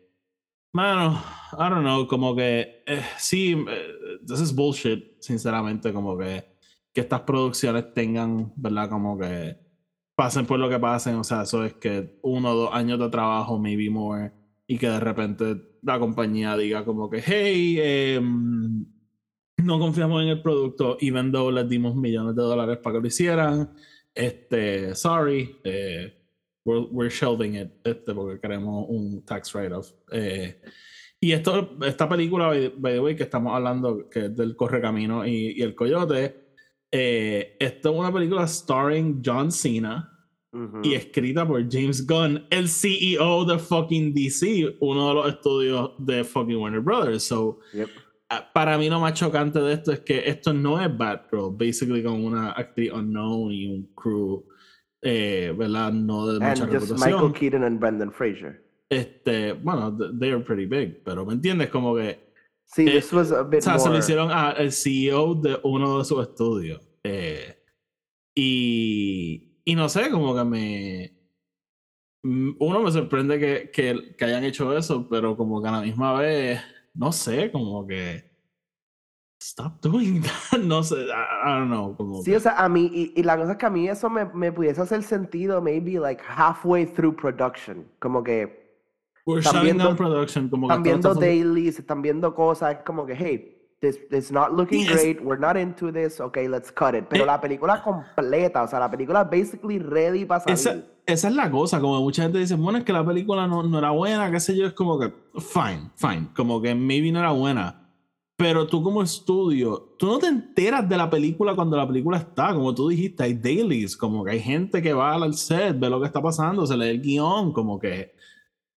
Mano, I don't know. Como que. eh, sí, eh, this is bullshit. Sinceramente, como que. Que estas producciones tengan, ¿verdad? Como que. Pasen por lo que pasen. O sea, eso es que uno o dos años de trabajo, maybe more. Y que de repente la compañía diga, como que, hey, em, no confiamos en el producto, even though les dimos millones de dólares para que lo hicieran. Este, sorry, eh, we're, we're shelving it, este, porque queremos un tax write-off. Eh, y esto, esta película, by, by the way, que estamos hablando, que es del Correcamino y, y el Coyote, eh, esto es una película starring John Cena Ujú. y escrita por James Gunn, el CEO de fucking DC, uno de los estudios de fucking Warner Brothers. So, Yep. Para mí lo más chocante de esto es que esto no es Batgirl, basically con una actriz unknown y un crew, eh, ¿verdad? No de mucha And just. Michael Keaton and Brendan Fraser. Este, bueno, th- they are pretty big, pero ¿me entiendes? Como que Sí, Eh, this was a o bit sea, se lo more- hicieron al CEO de uno de sus estudios. Eh, y, y no sé, como que me. Uno me sorprende que, que, que hayan hecho eso, pero como que a la misma vez, no sé, como que. Stop doing that. (laughs) No sé, I, I don't know. Como Sí, que- o sea, a mí, y, y la cosa es que a mí eso me, me pudiese hacer sentido, maybe like halfway through production. Como que we're shutting down viendo- production. Como que están viendo dailies, están viendo cosas, como que, hey, this, is not looking Sí, es- great, we're not into this, okay, let's cut it. Pero Eh, la película completa, o sea, la película basically ready para salir. Esa, esa es la cosa, como mucha gente dice, bueno, es que la película no, no era buena, qué sé yo, es como que, fine, fine, como que maybe no era buena. Pero tú como estudio, tú no te enteras de la película cuando la película está, como tú dijiste, hay dailies, como que hay gente que va al set, ve lo que está pasando, se lee el guion, como que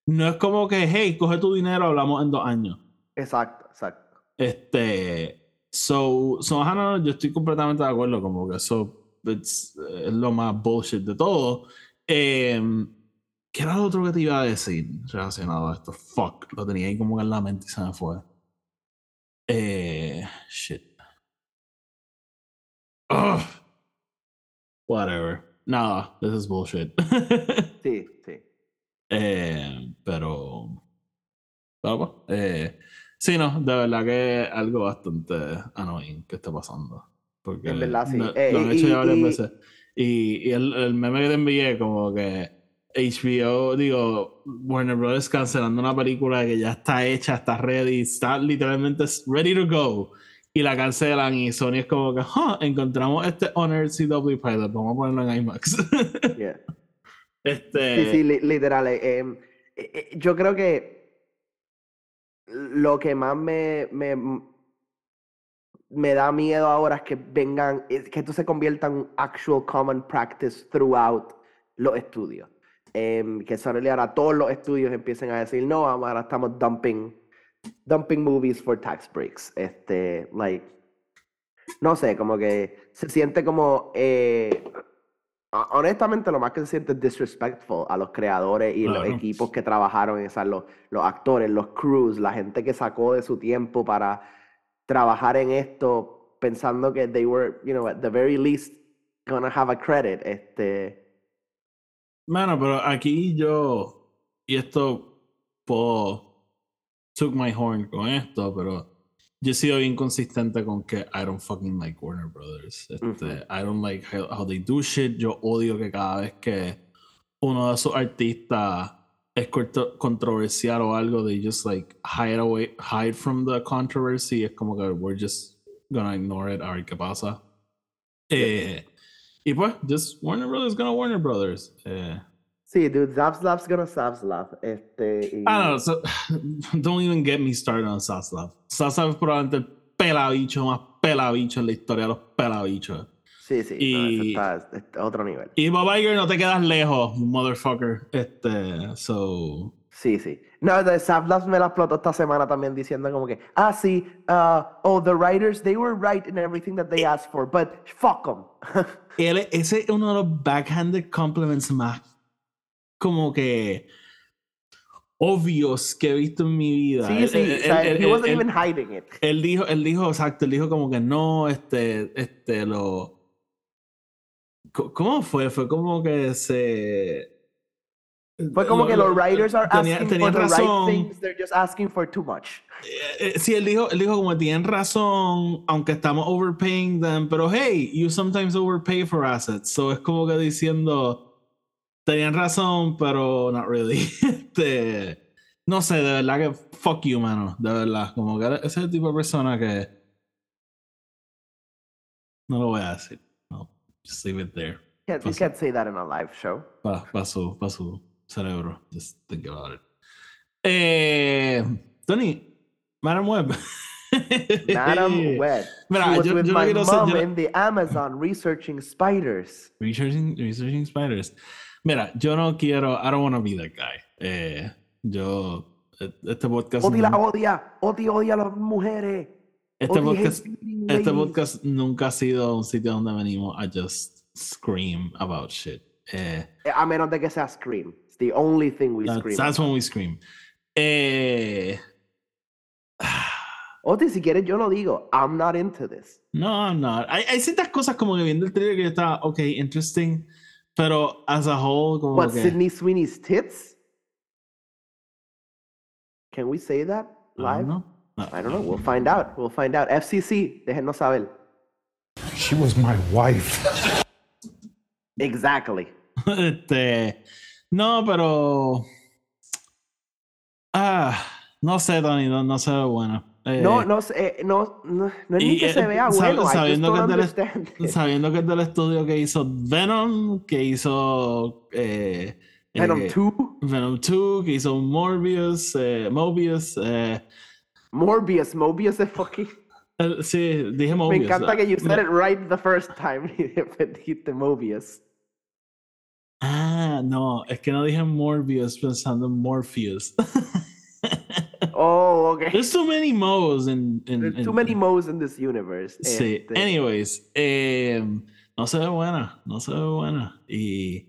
no es como que, hey, coge tu dinero, hablamos en dos años. Exacto, exacto. Este, so, so ajá, no, no, yo estoy completamente de acuerdo, como que eso it's, eh, es lo más bullshit de todo. Em, ¿Qué era lo otro que te iba a decir relacionado a esto? Fuck, lo tenía ahí como que en la mente y se me fue. Eh, shit. Ugh. Whatever. Nada, this is bullshit. (laughs) Sí, sí. Eh, pero. eh, sí, no, de verdad que es algo bastante annoying que está pasando. Porque En verdad, sí. lo, Eh, lo han y- hecho ya varias y- veces. Y, y el, el meme que te envié, como que HBO, digo, Warner Brothers cancelando una película que ya está hecha, está ready, está literalmente ready to go. Y la cancelan y Sony es como que, "Huh, encontramos este Honor CW pilot, vamos a ponerlo en IMAX. yeah. (laughs) este, Sí, sí, li- literal. eh, eh, eh, yo creo que lo que más me, me, me da miedo ahora es que vengan, es que esto se convierta en un actual common practice throughout los estudios. Em, que suddenly ahora todos los estudios empiecen a decir, no, ahora estamos dumping, dumping movies for tax breaks. Este, like, no sé, como que se siente como, eh, honestamente, lo más que se siente es disrespectful a los creadores y los equipos que trabajaron en esa, los, los actores, los crews, la gente que sacó de su tiempo para trabajar en esto pensando que they were, you know, at the very least gonna have a credit. Este, Bueno, pero aquí yo, y esto puedo took my horn con esto, pero yo he sido bien consistente con que I don't fucking like Warner Brothers. Este. I don't like how, how they do shit. Yo odio que cada vez que uno de sus artistas es controversial o algo, they just like hide away, hide from the controversy. Es como que we're just gonna ignore it, a ver qué pasa. Eh, y pues, just Warner Brothers gonna Warner Brothers. Eh, sí, dude, Zap Slap's gonna Zap Slap. Este, y- I don't know, so, (laughs) don't even get me started on Saslav. Saslav es probablemente el pelabicho más pelabicho en la historia de los pelabichos. sí, sí, no, y- eso está, está a otro nivel. Y Bob Iger no te quedas lejos, motherfucker. Este, so. Sí, sí. No, de Savlas me la explotó esta semana también diciendo como que, ah, sí, uh, oh, the writers, they were right in everything that they asked for, but fuck them. (laughs) Él, ese es uno de los backhanded compliments más como que obvios que he visto en mi vida. sí, sí, él- o sea, él- he wasn't él- even hiding it. él dijo, él dijo, exacto, él dijo como que no, este, este, lo. ¿Cómo fue? Fue como que se. Fue como lo- que lo- los writers are tenía- asking tenían for the razón. right things, they're just asking for too much. Eh, eh, sí, él dijo, él dijo como tienen razón, aunque estamos overpaying them, pero hey, you sometimes overpay for assets. So es como que diciendo, tenían razón, pero not really. (laughs) este, no sé, de verdad que fuck you, mano, de verdad. Como que ese es el tipo de persona que No lo voy a decir. No, just leave it there. Can't, you can't say that in a live show. Pa, pa su, pa su cerebro. Just think about it. Eh, Tony, Madam Web. (laughs) Madam Web. Mira, yo- with yo no my ser- mom yo no- in the Amazon researching spiders. Researching, researching spiders. Mira, yo no quiero, I don't want to be that guy. Eh, yo, e- este podcast. La no- odia. Odi odia a las mujeres. este, podcast este podcast nunca ha sido un sitio donde venimos a just scream about shit. Eh, A menos de que sea Scream. It's the only thing we that's, scream. that's when we scream. Eh, (sighs) Oti, si quieres yo lo digo. I'm not into this. no, I'm not. Hay, hay ciertas cosas como que viendo el trailer que yo estaba, ok, interesting. Pero as a whole, como What, que. Sydney Sweeney's tits? Can we say that I live? don't know. No. I don't know. We'll find out. We'll find out. FCC, déjenos saber. She was my wife. Exactly. (laughs) este, no, pero. Ah, no sé, Tony, no, no se ve bueno. Eh, No, no, sé, eh, no, no, no es ni que eh, se vea bueno. Sabiendo que es del-. Sabiendo que es del estudio que hizo Venom, que hizo. Eh, Venom eh, 2, Venom 2, que hizo Morbius, eh, Mobius. Eh, Morbius, Mobius es fucking... eh, sí, dije Me Mobius. encanta que you said it right the first time. (laughs) y después dijiste Mobius. Ah, no, es que no dije Morbius pensando en Morpheus. (laughs) Oh, okay. There's too many Mo's in, in, There's in- too many Mo's in this universe. Sí, Este, anyways, eh, no se ve buena, no se ve buena. Y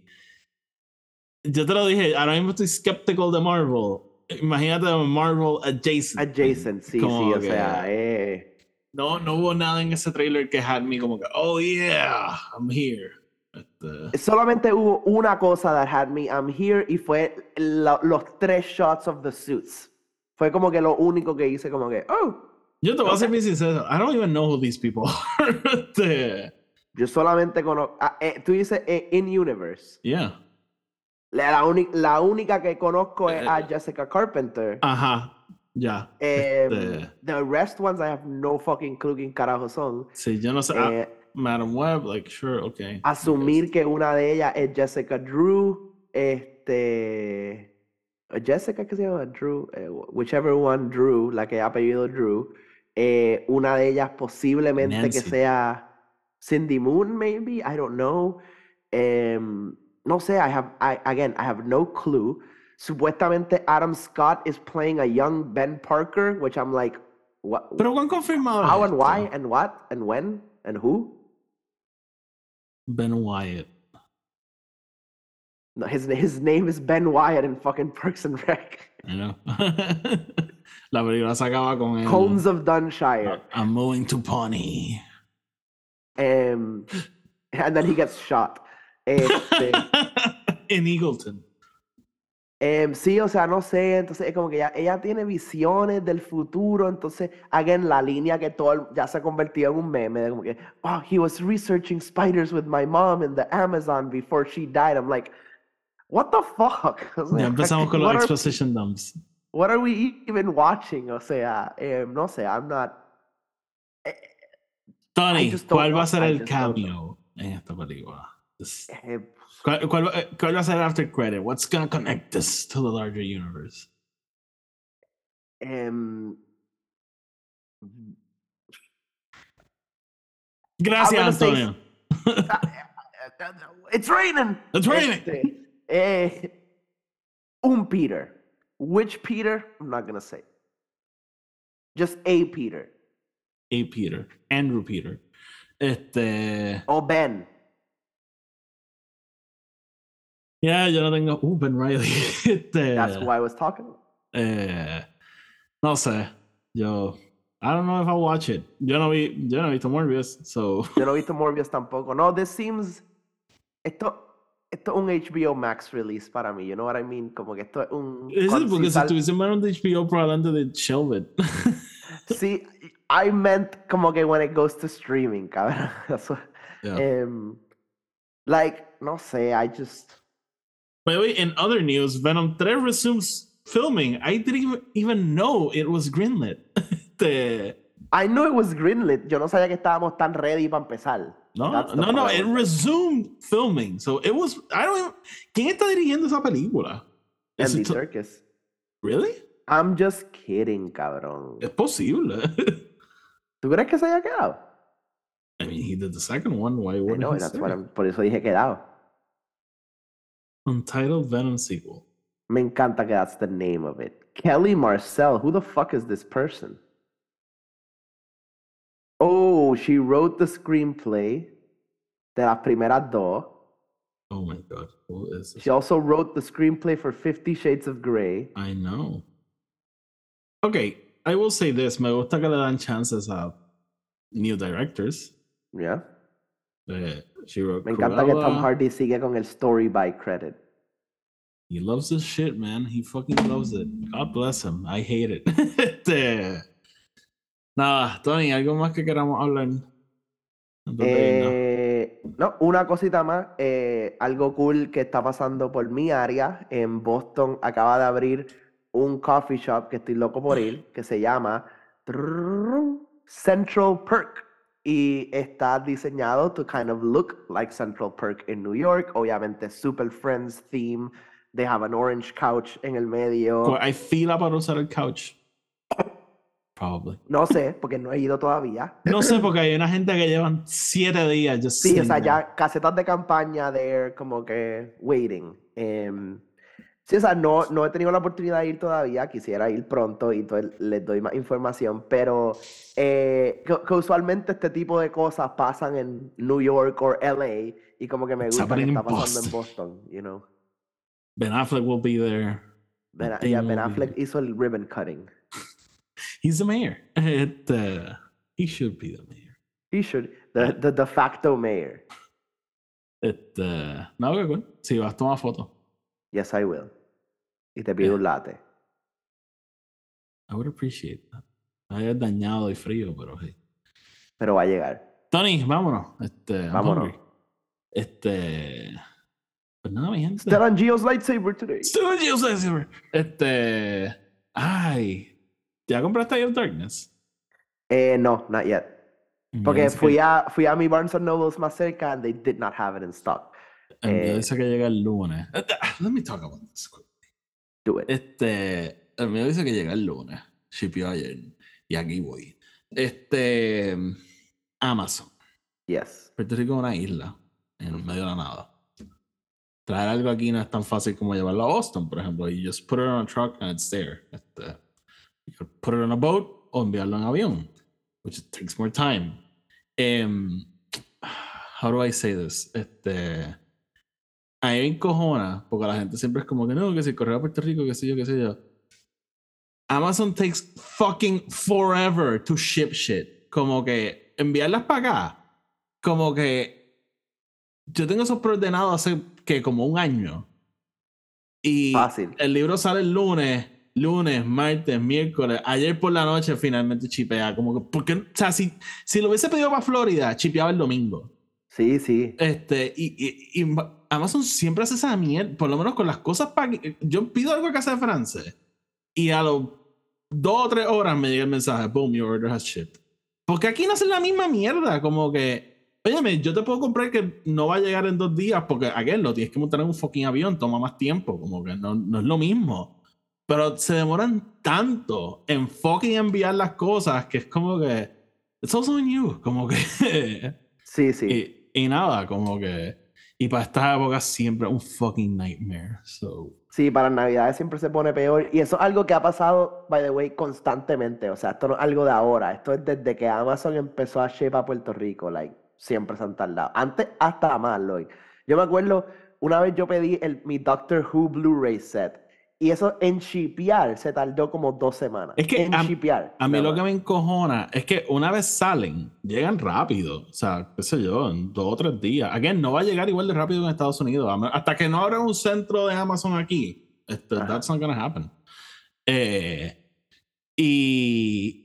yo te lo dije, ahora mismo estoy skeptical de Marvel. Imagínate Marvel adjacent. Adjacent, sí, Como sí, o que- sea, eh. No, no hubo nada en ese trailer que had me como que, oh yeah, I'm here. Este, Solamente hubo una cosa that had me, I'm here, y fue la- los tres shots of the suits. Fue como que lo único que hice, como que, oh, yo te voy a ser bien sincero, I don't even know who these people are. (laughs) Este, yo solamente conozco, tú dices eh, in universe. yeah. La, la, única que conozco es a Eh, Jessica Carpenter. Ajá, ya. Em, este- The rest ones I have no fucking clue quién carajo son. Sí, yo no sé. ah, Eh, Madam Web, like, sure, okay. asumir que una de ellas es Jessica Drew, este, Jessica que se llama Drew, eh, whichever one Drew, la que ha apellido Drew, eh, una de ellas posiblemente que sea Cindy Moon, maybe, I don't know. Em, no sé, I have, I, again, I have no clue. Supuestamente Adam Scott is playing a young Ben Parker, which I'm like, what? Pero ¿cuán confirmado How and why and what and when and who? Ben Wyatt. No, his his name is Ben Wyatt in fucking Parks and Rec. I know? (laughs) La película se acaba con el. Cones of Dunshire. I'm moving to Pawnee. Um, and then he gets shot. Este, (laughs) In Eagleton. em, sí, o sea, no sé, entonces es como que ya, ella tiene visiones del futuro, entonces, again, la línea que todo ya se convirtió en un meme, de como que, oh, he was researching spiders with my mom in the Amazon before she died. I'm like, what the fuck? (laughs) Sea, Ya empezamos con los what are- exposition dumps. What are we even watching? O sea, eh, no sé, I'm not. Eh, Tony, just don't eh, eh, ¿cuál va a ser el cameo en esta película? This- eh, ¿Cuál, cuál, cuál va a ser after credit? What's gonna connect this to the larger universe? em, Gracias, gonna say- Antonio. Uh, it's raining. It's raining. Este, eh, un Peter. Which Peter? I'm not gonna say. Just a Peter. A. Peter. Andrew Peter. Este. O Ben. Ya, yo no tengo. Uh, Ben Riley. (laughs) Este. That's who I was talking eh, no sé. Yo. I don't know if I'll watch it. Yo no vi. Yo no he visto Morbius, so. Yo no he visto Morbius tampoco. No, this seems. Esto, esto es un HBO Max release para mí, you know what I mean? Como que esto es un... Es porque si estuviese en de HBO para adelante de shelve (laughs) sí, I meant como que when it goes to streaming, cabrón. (laughs) Em, like, no sé, I just... By the way, in other news, Venom 3 resumes filming. I didn't even know it was greenlit. (laughs) Este, I knew it was greenlit. Yo no sabía que estábamos tan ready para empezar. No, no, no, it resumed filming. So it was, I don't even, ¿quién está dirigiendo esa película? Andy it Serkis. Really? I'm just kidding, cabrón. Es posible. (laughs) ¿Tú crees que se haya quedado? I mean, he did the second one. Why wouldn't know, he? That's what I'm, por eso dije quedado. Untitled Venom sequel. Me encanta que that's the name of it. Kelly Marcel. Who the fuck is this person? Oh, she wrote the screenplay de La Primera Do. Oh my God, who is this? She also wrote the screenplay for Fifty Shades of Grey. I know. Okay, I will say this. Me gusta que le dan chances a new directors. Yeah. Uh, she wrote Me encanta Cruella. que Tom Hardy sigue con el story by credit. He loves this shit, man. He fucking loves it. God bless him. I hate it. (laughs) Nada, Tony, ¿algo más que queramos hablar? No, eh, una cosita más, eh, algo cool que está pasando por mi área en Boston, acaba de abrir un coffee shop que estoy loco por ir, que se llama Central Perk y está diseñado to kind of look like Central Perk en New York, obviamente super friends theme, they have an orange couch en el medio. Hay fila para usar el couch. Probably. No sé, porque no he ido todavía. No sé, porque hay una gente que llevan siete días. Just Sí, o sea, there. ya casetas de campaña de como que waiting. Em, sí, o sea, no, no he tenido la oportunidad de ir todavía, quisiera ir pronto y entonces les doy más información, pero eh, que, que usualmente este tipo de cosas pasan en New York o LA y como que me gusta que está pasando en Boston, you know. Ben Affleck will be there. Ben, yeah, Ben Affleck there. hizo el ribbon cutting. He's the mayor. Este, uh, he should be the mayor. He should, the, the de facto mayor. Este, no, qué cool. Si vas a tomar fotos. Yes, I will. Y te pido un latte. I would appreciate that. Había dañado y frío, pero sí. Pero va a llegar. Tony, vámonos. Este, Vámonos. hungry. Este. Pues nada, mi gente. Still on Geo's lightsaber today. Still on Geo's lightsaber. Este. Ay. ¿Ya compraste Eye of Darkness? Eh, no, not yet. Porque fui que- a, fui a mi Barnes Nobles más cerca and they did not have it in stock. El mío eh, dice que llega el lunes. Este, ah, Let me talk about this. quick. Do it. Este. El mío dice que llega el lunes. Shipió ayer. Y aquí voy. Este. Amazon. Yes. Puerto Rico es una isla en el medio de la nada. Traer algo aquí no es tan fácil como llevarlo a Boston, por ejemplo. You just put it on a truck and it's there. Este, you could put it on a boat o enviarlo en avión, which takes more time. Em, how do I say this? Este, a mí me encojona, porque la gente siempre es como que no, que si correr a Puerto Rico, que sé yo, que sé yo. Amazon takes fucking forever to ship shit. Como que enviarlas para acá. Como que yo tengo esos preordenados hace que como un año. Y Fácil. el libro sale el lunes, lunes, martes, miércoles. Ayer por la noche finalmente chipea. Como que, porque, o sea, si, si lo hubiese pedido para Florida, chipeaba el domingo. Sí, sí. Este, y, y- y Amazon siempre hace esa mierda, por lo menos con las cosas para Yo pido algo a casa de France y a los dos o tres horas me llega el mensaje, boom, your order has shipped. Porque aquí no hacen la misma mierda, como que, óyeme, yo te puedo comprar que no va a llegar en dos días, porque aquel lo tienes que montar en un fucking avión, toma más tiempo, como que no, no es lo mismo. Pero se demoran tanto en fucking enviar las cosas que es como que, it's also on you, como que... Sí, sí. Y, y nada, como que. Y para esta época siempre un fucking nightmare. So. Sí, para Navidades siempre se pone peor. Y eso es algo que ha pasado, by the way, constantemente. O sea, esto no es algo de ahora. Esto es desde que Amazon empezó a ship a Puerto Rico. Like, siempre se han tardado. Antes, hasta más, Lloyd. Yo me acuerdo, una vez yo pedí el, mi Doctor Who Blu-ray set. Y eso en shipear se tardó como dos semanas. Es que en a- shipear. A mí lo que me encojona es que una vez salen, llegan rápido. O sea, qué sé yo, en dos o tres días. Again, no va a llegar igual de rápido que en Estados Unidos. Hasta que no abra un centro de Amazon aquí. Este, that's not gonna happen. Eh, y.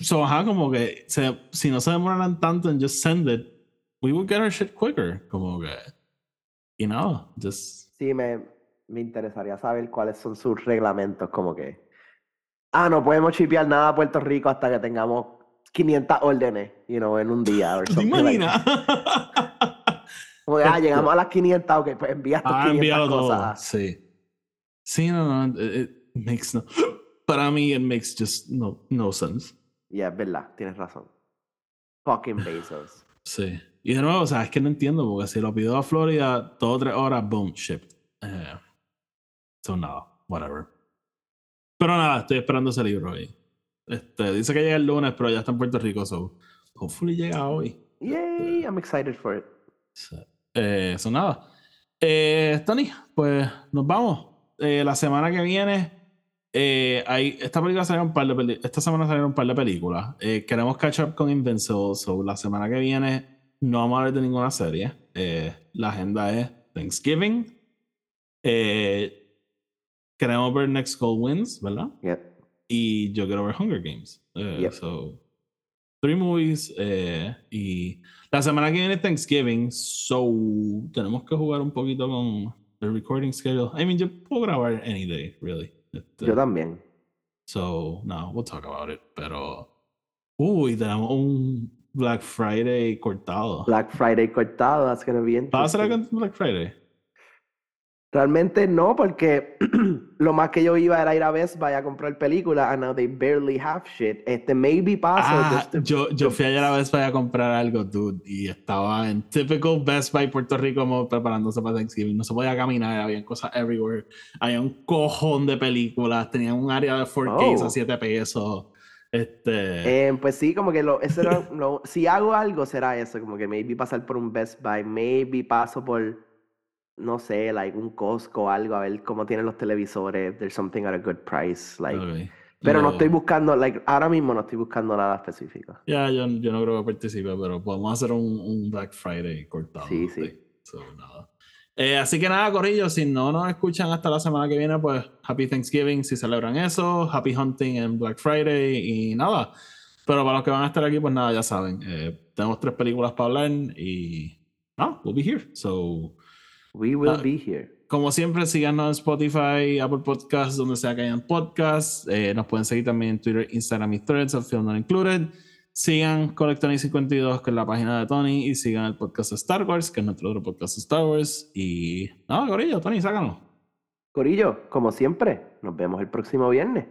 So, ajá, como que se- si no se demoraran tanto en just send it, we would get our shit quicker. Como que. Y nada, just. Sí, me, me interesaría saber cuáles son sus reglamentos, como que. Ah, no podemos chipear nada a Puerto Rico hasta que tengamos 500 órdenes, you know, en un día. or ¿Tú (laughs) te imaginas? Como que, ah, llegamos a las 500, ok, pues envía tus ah, 500 envíalo todo. Sí. Sí, no, no. It, it makes no. (gasps) Para mí, it makes just no, no sense. Ya, es verdad, tienes razón. Fucking Bezos. Sí. Y de nuevo, o sea, es que no entiendo, porque si lo pido a Florida, dos o tres horas, boom, shipped. Eh, so, nada, whatever. Pero nada, estoy esperando ese libro ahí. Este, dice que llega el lunes, pero ya está en Puerto Rico, so hopefully llega hoy. Yay, I'm excited for it. Eh, so nada. Eh, Tony, pues nos vamos. Eh, la semana que viene, eh, hay, esta película salieron un par de esta semana salieron un par de películas. Eh, queremos catch up con Invincible, so la semana que viene no vamos a hablar de ninguna serie. Eh, la agenda es Thanksgiving. Eh, queremos ver Next Goal Wins, ¿verdad? Yep. Y yo quiero ver Hunger Games. Eh, Yep. So, three movies. eh, y la semana que viene es Thanksgiving. So, tenemos que jugar un poquito con el recording schedule. I mean, yo puedo grabar any day, really. Este, Yo también. So, no, we'll talk about it. Pero, uy, tenemos un Black Friday cortado. Black Friday cortado, that's gonna be ¿Vas a hacer interesting. algo en Black Friday? Realmente no, porque (clears throat) lo más que yo iba era ir a Best Buy a comprar películas, and now they barely have shit. Este, maybe paso. Ah, just to- yo, yo fui ayer a Best Buy a comprar algo, dude, y estaba en typical Best Buy Puerto Rico como preparándose para Thanksgiving. No se podía caminar, había cosas everywhere. Había un cojón de películas, tenían un área de 4K a Oh. 7 pesos. Este, Eh, pues sí, como que lo, eso era (laughs) lo- si hago algo será eso, como que maybe pasar por un Best Buy, maybe paso por, no sé, like un Costco o algo, a ver cómo tienen los televisores, there's something at a good price, like. ok. Pero no Lo- estoy buscando, like, ahora mismo no estoy buscando nada específico. Ya, yo, yo no creo que participe, pero podemos hacer un, un Black Friday cortado. Sí, sí. So, nada. Eh, así que nada, Corillo, si no nos escuchan hasta la semana que viene, pues Happy Thanksgiving si celebran eso, Happy Hunting en Black Friday y nada. Pero para los que van a estar aquí, pues nada, ya saben. eh, tenemos tres películas para hablar y no, we'll be here. So, We will Ah, be here. como siempre, síganos en Spotify, Apple Podcasts, donde sea que hayan podcasts. Eh, nos pueden seguir también en Twitter, Instagram y Threads, of Film Not Included. Sigan Colectony 52, que es la página de Tony, y sigan el podcast de Star Wars, que es nuestro otro podcast de Star Wars. Y nada, Corillo, Tony, sácanos. Corillo, como siempre, nos vemos el próximo viernes.